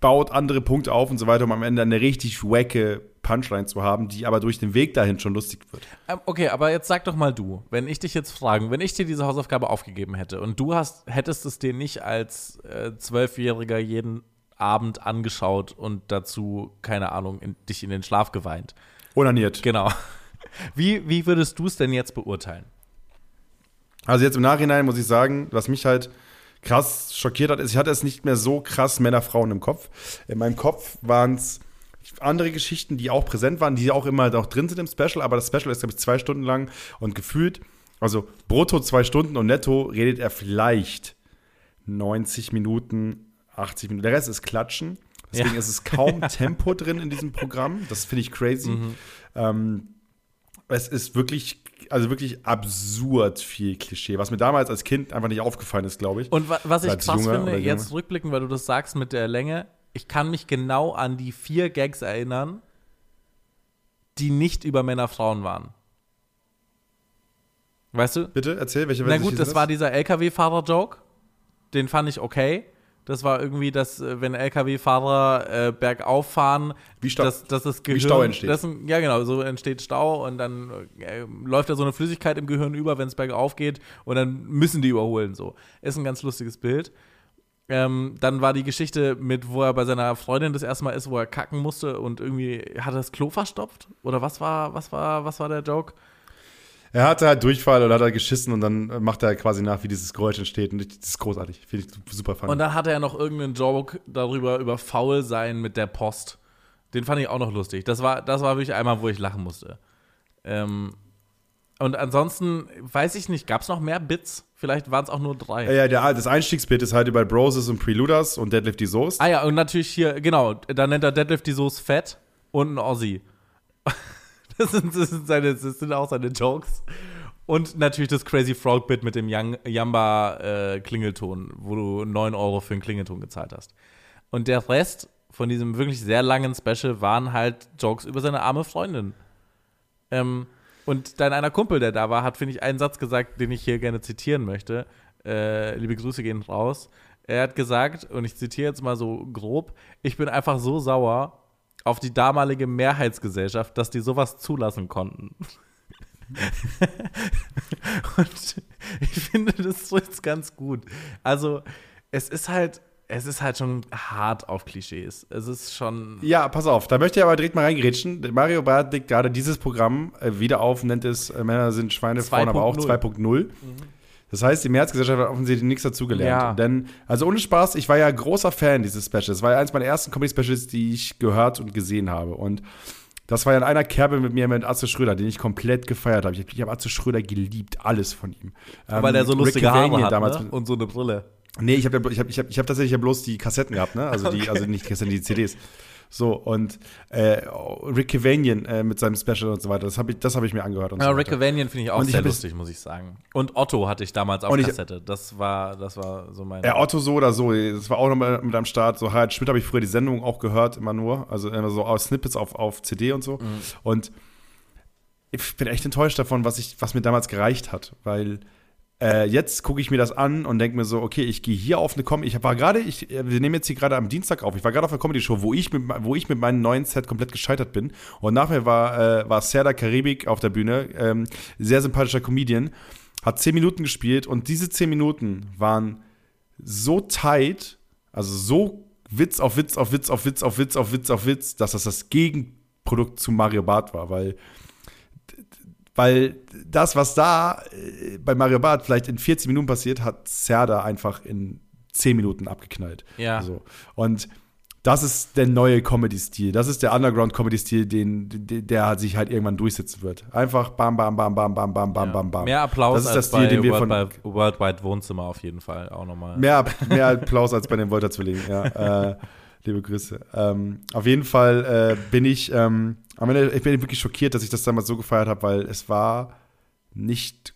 baut andere Punkte auf und so weiter, um am Ende eine richtig wacke Punchline zu haben, die aber durch den Weg dahin schon lustig wird. Ähm, Okay, aber jetzt sag doch mal du, wenn ich dich jetzt fragen, wenn ich dir diese Hausaufgabe aufgegeben hätte und du hast, hättest es dir nicht als äh, Zwölfjähriger jeden Abend angeschaut und dazu, keine Ahnung, in, dich in den Schlaf geweint. Onaniert. Genau. Wie, wie würdest du es denn jetzt beurteilen? Also jetzt im Nachhinein muss ich sagen, was mich halt krass schockiert hat, ist, ich hatte es nicht mehr so krass Männer-Frauen im Kopf. In meinem Kopf waren es andere Geschichten, die auch präsent waren, die auch immer noch drin sind im Special, aber das Special ist, glaube ich, zwei Stunden lang und gefühlt, also brutto zwei Stunden und netto redet er vielleicht 90 Minuten, 80 Minuten. Der Rest ist Klatschen. Deswegen Ja. ist es kaum Tempo drin in diesem Programm. Das finde ich crazy. Ähm, es ist wirklich, also wirklich absurd viel Klischee, was mir damals als Kind einfach nicht aufgefallen ist, glaube ich. Und wa was ich krass finde, jetzt Junge. rückblickend, weil du das sagst mit der Länge, ich kann mich genau an die vier Gags erinnern, die nicht über Männer-Frauen waren. Weißt du? Bitte, erzähl, welche Na gut, das war dieser LKW-Fahrer-Joke. Den fand ich okay. Das war irgendwie, dass, äh, wenn LKW-Fahrer äh, bergauf fahren, Wie Stau- dass, dass das Gehirn. Stau entsteht. Das, ja, genau, so entsteht Stau und dann äh, läuft da so eine Flüssigkeit im Gehirn über, wenn es bergauf geht und dann müssen die überholen. So. Ist ein ganz lustiges Bild. Ähm, dann war die Geschichte mit, wo er bei seiner Freundin das erste Mal ist, wo er kacken musste und irgendwie hat er das Klo verstopft? Oder was war, was war, was war der Joke? Er hatte halt Durchfall oder hat er geschissen und dann äh, macht er quasi nach, wie dieses Geräusch entsteht. Und das ist großartig. Finde ich super funny. Und dann hatte er noch irgendeinen Joke darüber, über faul sein mit der Post. Den fand ich auch noch lustig. Das war, das war wirklich einmal, wo ich lachen musste. Ähm, und ansonsten, weiß ich nicht, gab es noch mehr Bits? Vielleicht waren es auch nur drei. ja, ja, der, das Einstiegsbit ist halt über Broses und Preluders und Deadlift die Soest. Ah ja, und natürlich hier, genau, da nennt er Deadlift die Soße fett und ein Aussie. Das sind, das, sind seine, das sind auch seine Jokes. Und natürlich das Crazy Frog Bit mit dem Jamba-Klingelton, wo du 9 Euro für einen Klingelton gezahlt hast. Und der Rest von diesem wirklich sehr langen Special waren halt Jokes über seine arme Freundin. Ähm, und dein einer Kumpel, der da war, hat, finde ich, einen Satz gesagt, den ich hier gerne zitieren möchte. Äh, liebe Grüße gehen raus. Er hat gesagt, und ich zitiere jetzt mal so grob, ich bin einfach so sauer auf die damalige Mehrheitsgesellschaft, dass die sowas zulassen konnten. und ich finde, das trifft ganz gut. Also, es ist halt, es ist halt schon hart auf Klischees. Es ist schon. Ja, pass auf, da möchte ich aber direkt mal reingrätschen. Mario Barth legt gerade dieses Programm äh, wieder auf, nennt es äh, Männer sind Schweine, Frauen aber auch 2.0. Das heißt, die Mehrheitsgesellschaft hat offensichtlich nichts dazugelernt. Ja. Denn, also ohne Spaß, ich war ja großer Fan dieses Specials. Es war ja eins meiner ersten Comedy-Specials, die ich gehört und gesehen habe. Und das war ja in einer Kerbe mit mir mit Atze Schröder, den ich komplett gefeiert habe. Ich, habe Atze Schröder geliebt, alles von ihm. Weil Ähm, der so Rick lustige Haare Cavanian hat damals ne? und so eine Brille. Nee, ich habe ja, ich hab, ich hab, ich hab tatsächlich ja bloß die Kassetten gehabt, ne? Also die, also nicht die Kassetten, die CDs. So, und äh, Rick Cavanian äh, mit seinem Special und so weiter, das habe ich, das hab ich mir angehört. Und Ja, so Rick. Cavanian finde ich auch Und ich sehr jetzt- lustig, muss ich sagen. Und Otto hatte ich damals auf ich- Kassette. Das war, das war so mein. Ja, Otto so oder so, das war auch noch mal mit am Start. So Harald Schmidt habe ich früher die Sendung auch gehört, immer nur. Also immer so aus Snippets auf, auf CD und so. Und ich bin echt enttäuscht davon, was, ich, was mir damals gereicht hat, weil äh, jetzt gucke ich mir das an und denke mir so, okay, ich gehe hier auf eine Comedy. Ich war gerade, ich, äh, wir nehmen jetzt hier gerade am Dienstag auf. Ich war gerade auf einer Comedy-Show, wo ich mit, wo ich mit meinem neuen Set komplett gescheitert bin. Und nachher war, äh, war Serda Karibik auf der Bühne, ähm, sehr sympathischer Comedian, hat zehn Minuten gespielt und diese zehn Minuten waren so tight, also so Witz auf Witz auf Witz auf Witz auf Witz auf Witz auf Witz, dass das das Gegenprodukt zu Mario Barth war, weil weil das, was da äh, bei Mario Barth vielleicht in 40 Minuten passiert, hat Serda einfach in 10 Minuten abgeknallt. Ja. So. Und das ist der neue Comedy-Stil. Das ist der Underground-Comedy-Stil, den, der sich halt irgendwann durchsetzen wird. Einfach bam, bam, bam, bam, bam, bam, bam, bam, bam. Mehr Applaus das ist als der Stil, den wir von bei Worldwide Wohnzimmer auf jeden Fall auch nochmal. Mehr, mehr Applaus als bei den Wolter-Zwillingen, ja. Äh, liebe Grüße. Ähm, auf jeden Fall äh, bin ich, ähm, am Ende, ich bin wirklich schockiert, dass ich das damals so gefeiert habe, weil es war nicht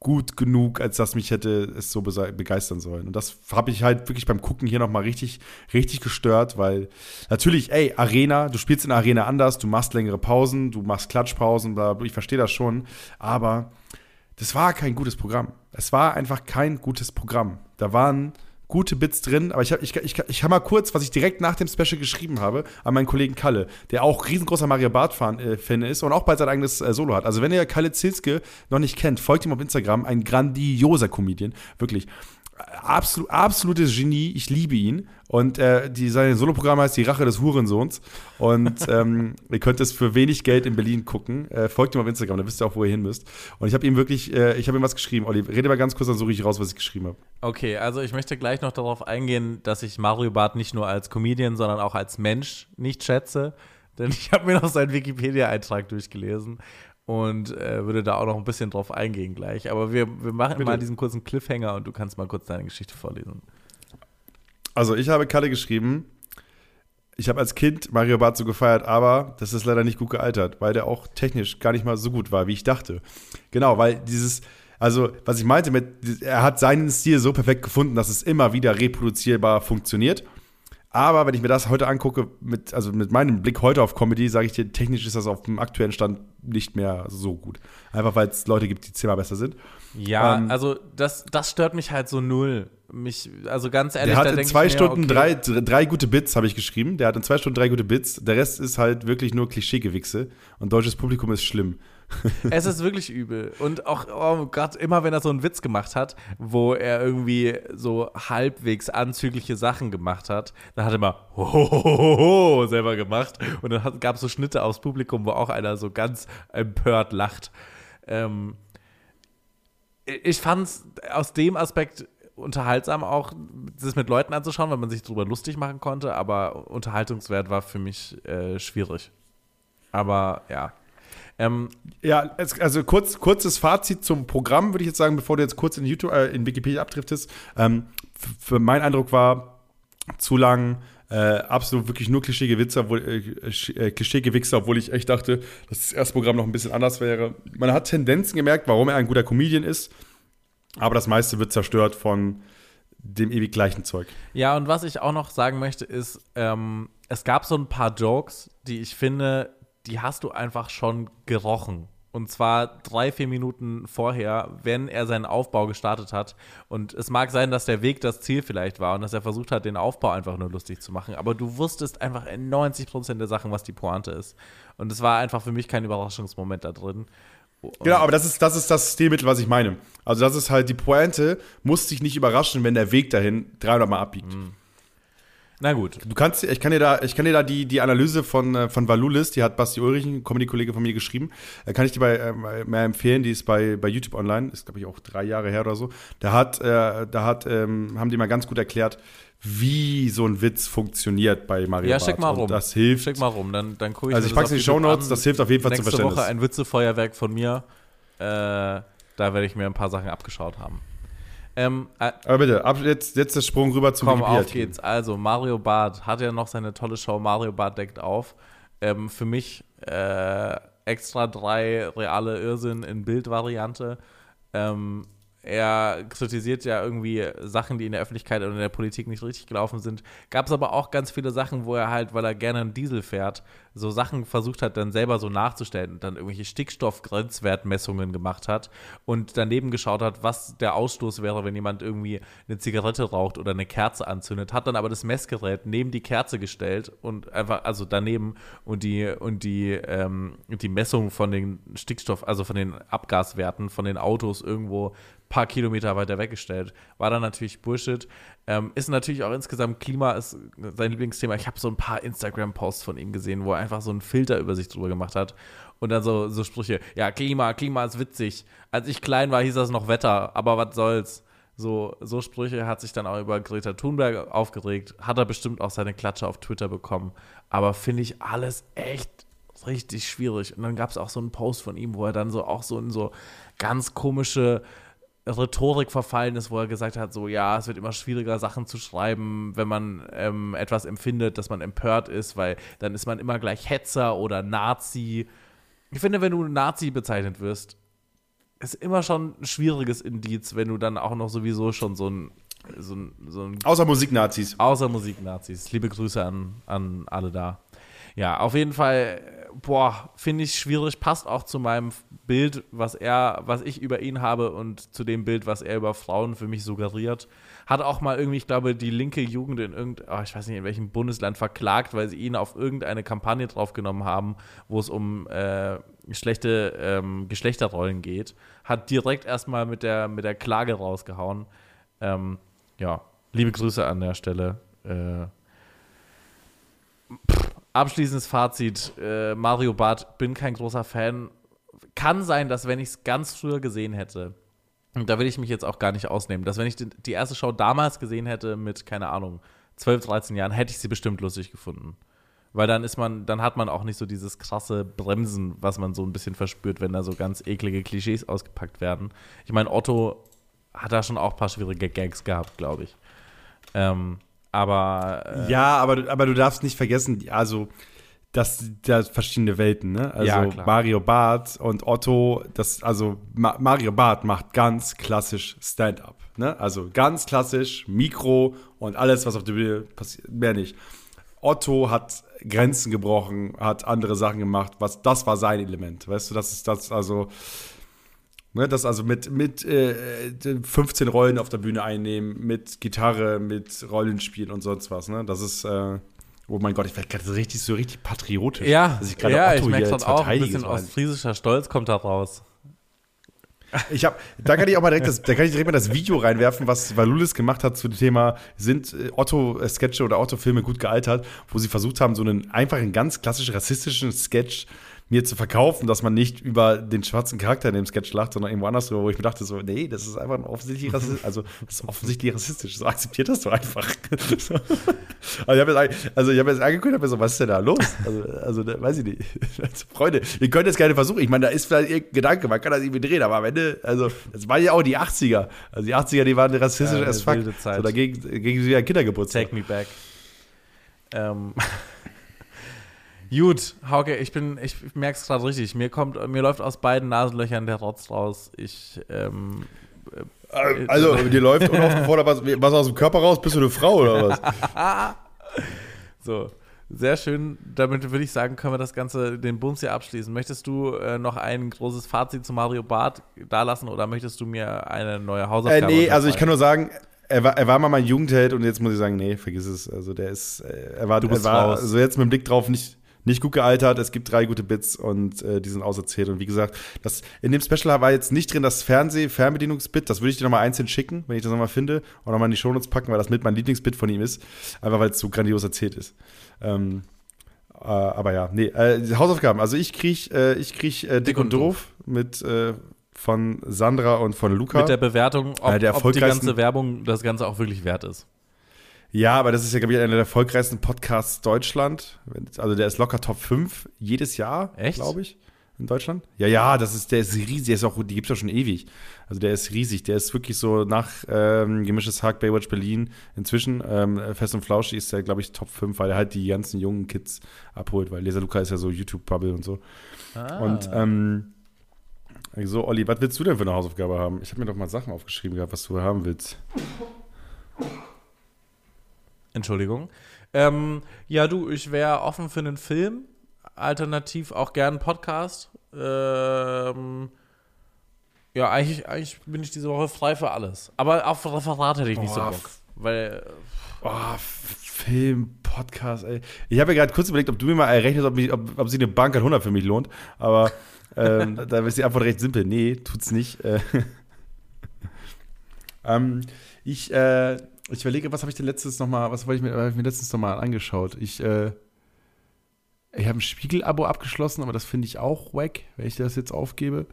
gut genug, als dass mich hätte es so begeistern sollen. Und das habe ich halt wirklich beim Gucken hier nochmal richtig, richtig gestört, weil natürlich, ey, Arena, du spielst in der Arena anders, du machst längere Pausen, du machst Klatschpausen, ich verstehe das schon, aber das war kein gutes Programm. Es war einfach kein gutes Programm. Da waren gute Bits drin, aber ich, hab, ich, ich, ich habe mal kurz, was ich direkt nach dem Special geschrieben habe, an meinen Kollegen Kalle, der auch riesengroßer Mario Barth-Fan äh, Fan ist und auch bald sein eigenes äh, Solo hat. Also wenn ihr Kalle Zilske noch nicht kennt, folgt ihm auf Instagram, ein grandioser Comedian, wirklich. Absolut, absolutes Genie, ich liebe ihn. Und äh, die, sein Soloprogramm heißt Die Rache des Hurensohns. Und ähm, ihr könnt es für wenig Geld in Berlin gucken. Äh, folgt ihm auf Instagram, da wisst ihr auch, wo ihr hin müsst. Und ich habe ihm wirklich, äh, ich habe ihm was geschrieben. Olli, rede mal ganz kurz, dann suche ich raus, was ich geschrieben habe. Okay, also ich möchte gleich noch darauf eingehen, dass ich Mario Barth nicht nur als Comedian, sondern auch als Mensch nicht schätze. Denn ich habe mir noch seinen Wikipedia-Eintrag durchgelesen und äh, würde da auch noch ein bisschen drauf eingehen gleich. Aber wir, wir machen mal diesen kurzen Cliffhanger und du kannst mal kurz deine Geschichte vorlesen. Also ich habe Kalle geschrieben, ich habe als Kind Mario Barth so gefeiert, aber das ist leider nicht gut gealtert, weil der auch technisch gar nicht mal so gut war, wie ich dachte. Genau, weil dieses, also was ich meinte mit, er hat seinen Stil so perfekt gefunden, dass es immer wieder reproduzierbar funktioniert. Aber wenn ich mir das heute angucke, mit, also mit meinem Blick heute auf Comedy, sage ich dir, technisch ist das auf dem aktuellen Stand nicht mehr so gut. Einfach weil es Leute gibt, die zehnmal besser sind. Ja, Ähm, also das, das stört mich halt so null. Mich, also ganz ehrlich, Der hat in zwei mir, Stunden okay, drei, drei, drei gute Bits, habe ich geschrieben. Der hat in zwei Stunden drei gute Bits. Der Rest ist halt wirklich nur Klischeegewichse. Und deutsches Publikum ist schlimm. Es ist wirklich übel. Und auch, oh Gott, immer wenn er so einen Witz gemacht hat, wo er irgendwie so halbwegs anzügliche Sachen gemacht hat, dann hat er immer Hohohoho selber gemacht. Und dann gab es so Schnitte aufs Publikum, wo auch einer so ganz empört lacht. Ähm, ich fand es aus dem Aspekt unterhaltsam auch, das mit Leuten anzuschauen, weil man sich darüber lustig machen konnte, aber Unterhaltungswert war für mich äh, schwierig. Aber ja. Ähm, Ja, es, also kurz, kurzes Fazit zum Programm, würde ich jetzt sagen, bevor du jetzt kurz in YouTube, äh, in Wikipedia abdriftest. Ähm, für mein Eindruck war zu lang, äh, absolut wirklich nur klischeeige Witze, obwohl, äh, äh, klischeeige Wichser, obwohl ich echt dachte, dass das erste Programm noch ein bisschen anders wäre. Man hat Tendenzen gemerkt, warum er ein guter Comedian ist, aber das meiste wird zerstört von dem ewig gleichen Zeug. Ja, und was ich auch noch sagen möchte, ist, ähm, es gab so ein paar Jokes, die ich finde, die hast du einfach schon gerochen. Und zwar drei, vier Minuten vorher, wenn er seinen Aufbau gestartet hat. Und es mag sein, dass der Weg das Ziel vielleicht war und dass er versucht hat, den Aufbau einfach nur lustig zu machen. Aber du wusstest einfach in 90 Prozent der Sachen, was die Pointe ist. Und es war einfach für mich kein Überraschungsmoment da drin. Genau, aber das ist, das ist das Stilmittel, was ich meine. Also, das ist halt die Pointe, muss dich nicht überraschen, wenn der Weg dahin 300 Mal abbiegt. Na gut. Du kannst, ich kann dir da, ich kann dir da die, die Analyse von, äh, von Valulis, die hat Basti Ulrich, ein Comedy-Kollege von mir, geschrieben. Äh, kann ich dir bei, äh, mehr empfehlen, die ist bei, bei YouTube online, ist, glaube ich, auch drei Jahre her oder so. Da hat, äh, da hat, ähm, haben die mal ganz gut erklärt, wie so ein Witz funktioniert bei Mario Ja, Barth. schick mal Und rum. Das hilft. Schick mal rum, dann, dann gucke ich Also ich in die YouTube Shownotes, an. das hilft auf jeden Fall zum Nächste Verständnis. Woche ein Witzefeuerwerk von mir. Äh, da werde ich mir ein paar Sachen abgeschaut haben. Ähm, äh, Aber bitte, ab, jetzt, jetzt der Sprung rüber zum komm, auf Wikipedia-Artikel. geht's. Also, Mario Barth hat ja noch seine tolle Show Mario Barth deckt auf. Ähm, für mich äh, extra drei reale Irrsinn in Bildvariante. Ähm, er kritisiert ja irgendwie Sachen, die in der Öffentlichkeit und in der Politik nicht richtig gelaufen sind. Gab es aber auch ganz viele Sachen, wo er halt, weil er gerne einen Diesel fährt, so Sachen versucht hat, dann selber so nachzustellen und dann irgendwelche Stickstoffgrenzwertmessungen gemacht hat und daneben geschaut hat, was der Ausstoß wäre, wenn jemand irgendwie eine Zigarette raucht oder eine Kerze anzündet, hat dann aber das Messgerät neben die Kerze gestellt und einfach, also daneben und die, und die, ähm, die Messung von den Stickstoff, also von den Abgaswerten von den Autos irgendwo paar Kilometer weiter weggestellt. War dann natürlich Bullshit. Ähm, ist natürlich auch insgesamt Klima ist sein Lieblingsthema. Ich habe so ein paar Instagram-Posts von ihm gesehen, wo er einfach so einen Filter über sich drüber gemacht hat. Und dann so, so Sprüche, ja, Klima, Klima ist witzig. Als ich klein war, hieß das noch Wetter, aber was soll's. So, so Sprüche hat sich dann auch über Greta Thunberg aufgeregt. Hat er bestimmt auch seine Klatsche auf Twitter bekommen. Aber finde ich alles echt richtig schwierig. Und dann gab es auch so einen Post von ihm, wo er dann so auch so in so ganz komische Rhetorik verfallen ist, wo er gesagt hat, so ja, es wird immer schwieriger, Sachen zu schreiben, wenn man ähm, etwas empfindet, dass man empört ist, weil dann ist man immer gleich Hetzer oder Nazi. Ich finde, wenn du Nazi bezeichnet wirst, ist immer schon ein schwieriges Indiz, wenn du dann auch noch sowieso schon so ein, so ein, so ein Außer Musiknazis. Außer Musiknazis. Liebe Grüße an, an alle da. Ja, auf jeden Fall, boah, finde ich schwierig, passt auch zu meinem Bild, was er, was ich über ihn habe und zu dem Bild, was er über Frauen für mich suggeriert. Hat auch mal irgendwie, ich glaube, die linke Jugend in irgendein, oh, ich weiß nicht, in welchem Bundesland verklagt, weil sie ihn auf irgendeine Kampagne draufgenommen haben, wo es um äh, schlechte ähm, Geschlechterrollen geht. Hat direkt erstmal mit der, mit der Klage rausgehauen. Ähm, ja, liebe Grüße an der Stelle. Äh, abschließendes Fazit: äh, Mario Barth, bin kein großer Fan. Kann sein, dass wenn ich es ganz früher gesehen hätte, und da will ich mich jetzt auch gar nicht ausnehmen, dass wenn ich die, die erste Show damals gesehen hätte mit, keine Ahnung, 12, 13 Jahren, hätte ich sie bestimmt lustig gefunden. Weil dann ist man, dann hat man auch nicht so dieses krasse Bremsen, was man so ein bisschen verspürt, wenn da so ganz eklige Klischees ausgepackt werden. Ich meine, Otto hat da schon auch ein paar schwierige Gags gehabt, glaube ich. Ähm, aber äh, Ja, aber, du- aber du darfst nicht vergessen, also das das verschiedene Welten, ne? Also Ja, klar. Mario Barth und Otto, das also Ma Mario Barth macht ganz klassisch Stand-up, ne? Also ganz klassisch Mikro und alles was auf der Bühne passiert, mehr nicht. Otto hat Grenzen gebrochen, hat andere Sachen gemacht, was das war sein Element, weißt du, das ist das also Ne, das also mit, mit äh, 15 Rollen auf der Bühne einnehmen, mit Gitarre, mit Rollenspiel und sonst was. Ne? Das ist, äh, Oh mein Gott, ich werde gerade so richtig, so richtig patriotisch. Ja, dass ich gerade ja, Otto ich merke jetzt auch, ein bisschen ostfriesischer Stolz kommt da raus. Ich habe, da kann ich auch mal direkt das, da kann ich direkt mal das Video reinwerfen, was Valulis gemacht hat zu dem Thema, sind äh, Otto-Sketche oder Otto-Filme gut gealtert, wo sie versucht haben, so einen einfach einen ganz klassischen rassistischen Sketch mir zu verkaufen, dass man nicht über den schwarzen Charakter in dem Sketch lacht, sondern irgendwo anders drüber, wo ich mir dachte, so, nee, das ist einfach ein offensichtlich rassistisch, also das ist offensichtlich rassistisch, so akzeptiert das doch einfach. So. Also ich habe jetzt, also ich habe jetzt angekündigt, habe mir so, was ist denn da los? Also, also da, weiß ich nicht. Also, Freunde, ihr könnt es gerne versuchen. Ich meine, da ist vielleicht irgendein Gedanke, man kann das irgendwie drehen, aber am Ende, also, das waren ja auch die 80er. Also die 80er, die waren rassistisch Ja, as fuck. So, dagegen, gegen sie ja Kindergeburtstag. Take me back. Ähm. Gut, Hauke, ich bin, ich merke es gerade richtig. Mir kommt, mir läuft aus beiden Nasenlöchern der Rotz raus. Ich, ähm, Also, dir läuft unaufgefordert was, was aus dem Körper raus, bist du eine Frau oder was? so, sehr schön. Damit würde ich sagen, können wir das Ganze, den Bums hier abschließen. Möchtest du äh, noch ein großes Fazit zu Mario Barth dalassen oder möchtest du mir eine neue Äh, Hausaufgabe nee, also ich kann nur sagen, er war, er war mal mein Jugendheld und jetzt muss ich sagen, nee, vergiss es. Also der ist, äh, er war, Du bist er war raus. also jetzt mit dem Blick drauf nicht, nicht gut gealtert. Es gibt drei gute Bits und äh, die sind auserzählt. Und wie gesagt, das, in dem Special war jetzt nicht drin das Fernseh-Fernbedienungsbit. Das würde ich dir nochmal einzeln schicken, wenn ich das nochmal finde. Und nochmal in die Shownotes packen, weil das mit mein Lieblingsbit von ihm ist. Einfach weil es so grandios erzählt ist. Ähm, äh, aber ja, nee, äh, Hausaufgaben. Also ich krieg, äh, ich krieg äh, Dick, und Doof mit äh, von Sandra und von Luca. Mit der Bewertung, ob, ob die ganze Werbung das Ganze auch wirklich wert ist. Ja, aber das ist ja, glaube ich, einer der erfolgreichsten Podcasts Deutschland. Also der ist locker Top 5 jedes Jahr, Echt? glaube ich, in Deutschland. Ja, ja, das ist, der ist riesig, der ist auch, die gibt's ja schon ewig. Also der ist riesig, der ist wirklich so nach ähm, Gemischtes Hack, Baywatch Berlin inzwischen, ähm, Fest und Flauschig ist der, glaube ich, Top 5, weil er halt die ganzen jungen Kids abholt, weil Leser Luca ist ja so YouTube-Bubble und so. Und ähm, so, Olli, was willst du denn für eine Hausaufgabe haben? Ich habe mir doch mal Sachen aufgeschrieben gehabt, was du haben willst. Entschuldigung. Ähm, ja, du, ich wäre offen für einen Film, alternativ auch gern einen Podcast. Ähm, ja, eigentlich, eigentlich bin ich diese Woche frei für alles. Aber auf Referat hätte ich nicht so Boah, Bock. Weil, Oh, Film, Podcast, ey. Ich habe ja gerade kurz überlegt, ob du mir mal errechnest, ob, mich, ob, ob sich eine Bank an 100 für mich lohnt. Aber ähm, da ist die Antwort recht simpel. Nee, tut's nicht. Äh, ähm, ich, äh, ich überlege, was habe ich denn letztes noch mal, was wollte ich ich mir letztens noch mal angeschaut? Ich, äh, ich habe ein Spiegel-Abo abgeschlossen, aber das finde ich auch wack, wenn ich das jetzt aufgebe.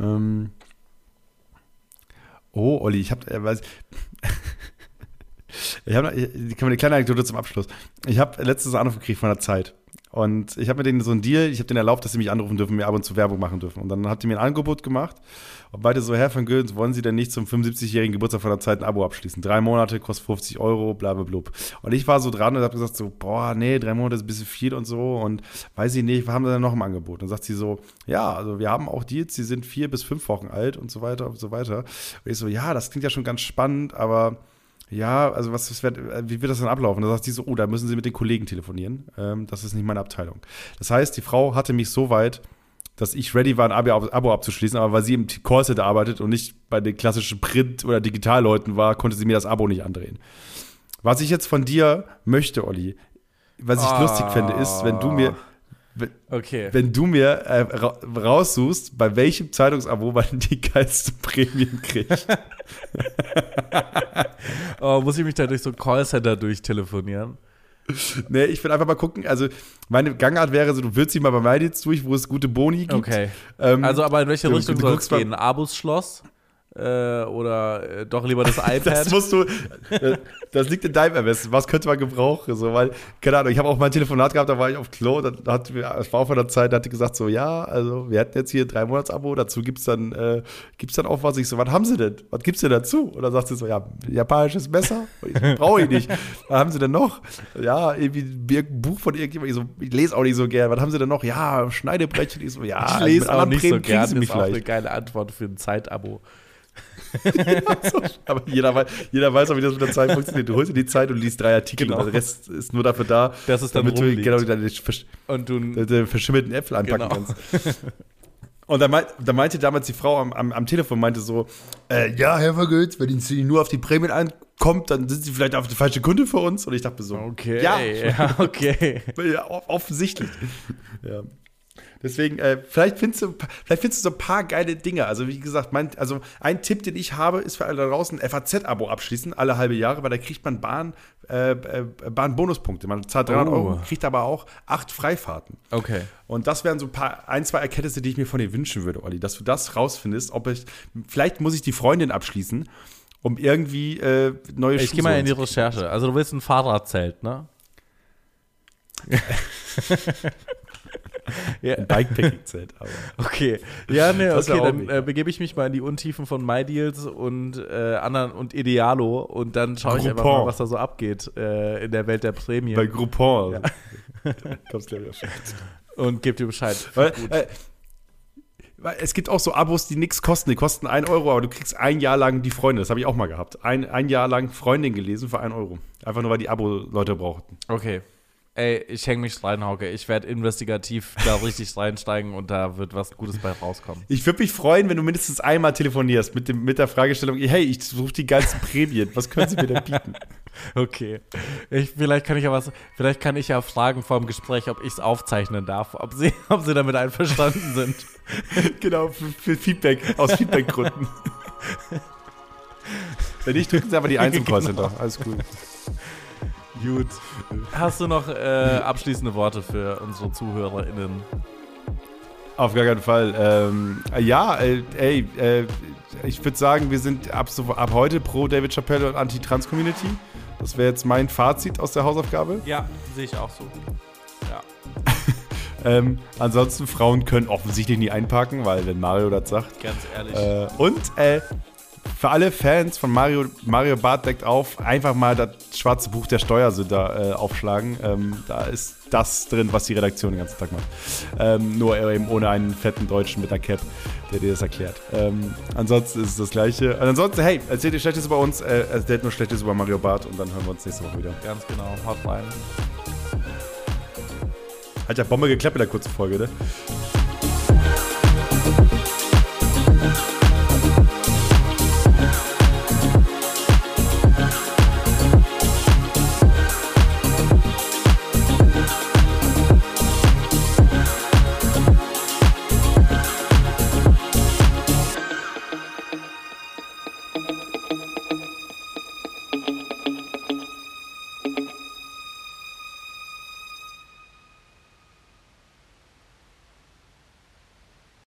Ähm, oh, Olli, ich habe, äh, ich habe eine kleine Anekdote zum Abschluss. Ich habe letztens einen Anruf gekriegt von der Zeit. Und ich habe mit denen so einen Deal, ich habe denen erlaubt, dass sie mich anrufen dürfen, mir ab und zu Werbung machen dürfen. Und dann hat die mir ein Angebot gemacht. Und beide so, Herr von Göns, wollen Sie denn nicht zum 75-jährigen Geburtstag von der Zeit ein Abo abschließen? Drei Monate, kostet 50 Euro, bla bla blub. Und ich war so dran und habe gesagt so, boah, nee, drei Monate ist ein bisschen viel und so. Und weiß ich nicht, was haben Sie denn noch im Angebot? Und dann sagt sie so, ja, also wir haben auch Deals, die sind vier bis fünf Wochen alt und so weiter und so weiter. Und ich so, ja, das klingt ja schon ganz spannend, aber ja, also was, was wird, wie wird das dann ablaufen? Da sagt sie so, oh, da müssen Sie mit den Kollegen telefonieren. Ähm, das ist nicht meine Abteilung. Das heißt, die Frau hatte mich so weit, dass ich ready war, ein Abo, abzuschließen, aber weil sie im Callcenter arbeitet und nicht bei den klassischen Print- oder Digitalleuten war, konnte sie mir das Abo nicht andrehen. Was ich jetzt von dir möchte, Olli, was ich lustig fände, ist, wenn du mir, okay. wenn du mir äh, ra raussuchst, bei welchem Zeitungsabo man die geilsten Prämien kriegt. Oh, muss ich mich da durch so ein Callcenter durchtelefonieren? Nee, ich will einfach mal gucken. Also, meine Gangart wäre so, du würdest sie mal bei MyDeals durch, wo es gute Boni gibt. Okay. Ähm, Also, aber in welche du- Richtung du soll es gehen? Abus Schloss? Äh, oder äh, doch lieber das iPad? das musst du, äh, das liegt in deinem Ermessen. Was könnte man gebrauchen? So, weil, keine Ahnung, ich habe auch mal ein Telefonat gehabt, da war ich auf Klo, da hat das war auch von der Zeit, da hat die gesagt so, ja, also wir hatten jetzt hier ein drei Monats Abo, dazu gibt's dann, äh, gibt's dann auch was. Ich so, was haben sie denn? Was gibt's denn dazu? Und dann sagt sie so, ja, japanisches Messer? Brauche ich nicht. Was haben sie denn noch? Ja, irgendwie ein Buch von irgendjemandem. Ich so, ich lese auch nicht so gern. Was haben sie denn noch? Ja, Schneidebrettchen. Ich so, ja, ich lese auch nicht so gern. Das ist auch eine vielleicht. geile Antwort für ein Zeitabo. Aber jeder weiß, jeder weiß auch, wie das mit der Zeit funktioniert. Du holst dir die Zeit und liest drei Artikel. Genau. und Der Rest ist nur dafür da, Dass es dann damit du rumliegt. genau deine versch Und du deine verschimmelten Äpfel anpacken Genau. kannst. Und da, da meinte damals die Frau am, am, am Telefon, meinte so, äh, ja, Herr Vergötz, wenn Sie nur auf die Prämien ein, kommt, dann sind sie vielleicht auf die falsche Kunde für uns. Und ich dachte so, Okay, ja, ja okay. ja, off- offensichtlich. ja. Deswegen, äh, vielleicht, findest du, vielleicht findest du so ein paar geile Dinge. Also, wie gesagt, mein, also ein Tipp, den ich habe, ist für alle da draußen, FAZ-Abo abschließen, alle halbe Jahre, weil da kriegt man Bahn, äh, äh, Bahn-Bonuspunkte. Man zahlt 300 Oh. Euro, kriegt aber auch acht Freifahrten. Okay. Und das wären so ein paar, ein, zwei Erkenntnisse, die ich mir von dir wünschen würde, Olli, dass du das rausfindest, ob ich, vielleicht muss ich die Freundin abschließen, um irgendwie äh, neue Ich gehe mal in die. Recherche. Also du willst ein Fahrradzelt, ne? ja, Ein Bikepacking-Zelt, aber. okay. Ja, ne, okay, dann äh, begebe ich mich mal in die Untiefen von MyDeals und äh, anderen und Idealo und dann schaue ich einfach mal, was da so abgeht äh, in der Welt der Prämien Bei Groupon. Also. Kommst gleich wieder schon. und gebe dir Bescheid. Weil, äh, weil es gibt auch so Abos, die nichts kosten. Die kosten 1 Euro, aber du kriegst ein Jahr lang die Freunde. Das habe ich auch mal gehabt. Ein, ein Jahr lang Freundin gelesen für 1 Euro. Einfach nur, weil die Abo-Leute brauchten. Okay. Ey, ich hänge mich rein, Hauke. Ich werde investigativ da richtig reinsteigen und da wird was Gutes bei rauskommen. Ich würde mich freuen, wenn du mindestens einmal telefonierst mit, dem, mit der Fragestellung: Hey, ich suche die ganzen Prämien. Was können Sie mir denn bieten? Okay. Ich, vielleicht kann ich ja was, vielleicht kann ich ja fragen vor dem Gespräch, ob ich es aufzeichnen darf, ob sie, ob sie damit einverstanden sind. genau, für, für Feedback, aus Feedbackgründen. wenn nicht, drücken Sie einfach die 1 im Callcenter. Alles cool. Gut. Hast du noch äh, abschließende Worte für unsere ZuhörerInnen? Auf gar keinen Fall. Ähm, ja, äh, ey, äh, ich würde sagen, wir sind ab, so, ab heute pro David Chappelle und Anti-Trans-Community. Das wäre jetzt mein Fazit aus der Hausaufgabe. Ja, sehe ich auch so. Ja. Ähm, ansonsten, Frauen können offensichtlich nie einparken, weil wenn Mario das sagt. Ganz ehrlich. Äh, und äh, für alle Fans von Mario, Mario Barth deckt auf, einfach mal das schwarze Buch der Steuersünder äh, aufschlagen. Ähm, da ist das drin, was die Redaktion den ganzen Tag macht. Ähm, nur eben ohne einen fetten Deutschen mit einer Cap, der dir das erklärt. Ähm, ansonsten ist es das Gleiche. Und ansonsten, hey, erzählt ihr Schlechtes über uns, äh, erzählt nur Schlechtes über Mario Barth und dann hören wir uns nächste Woche wieder. Ganz genau. Haut rein. Hat ja Bombe geklappt in der kurzen Folge, ne?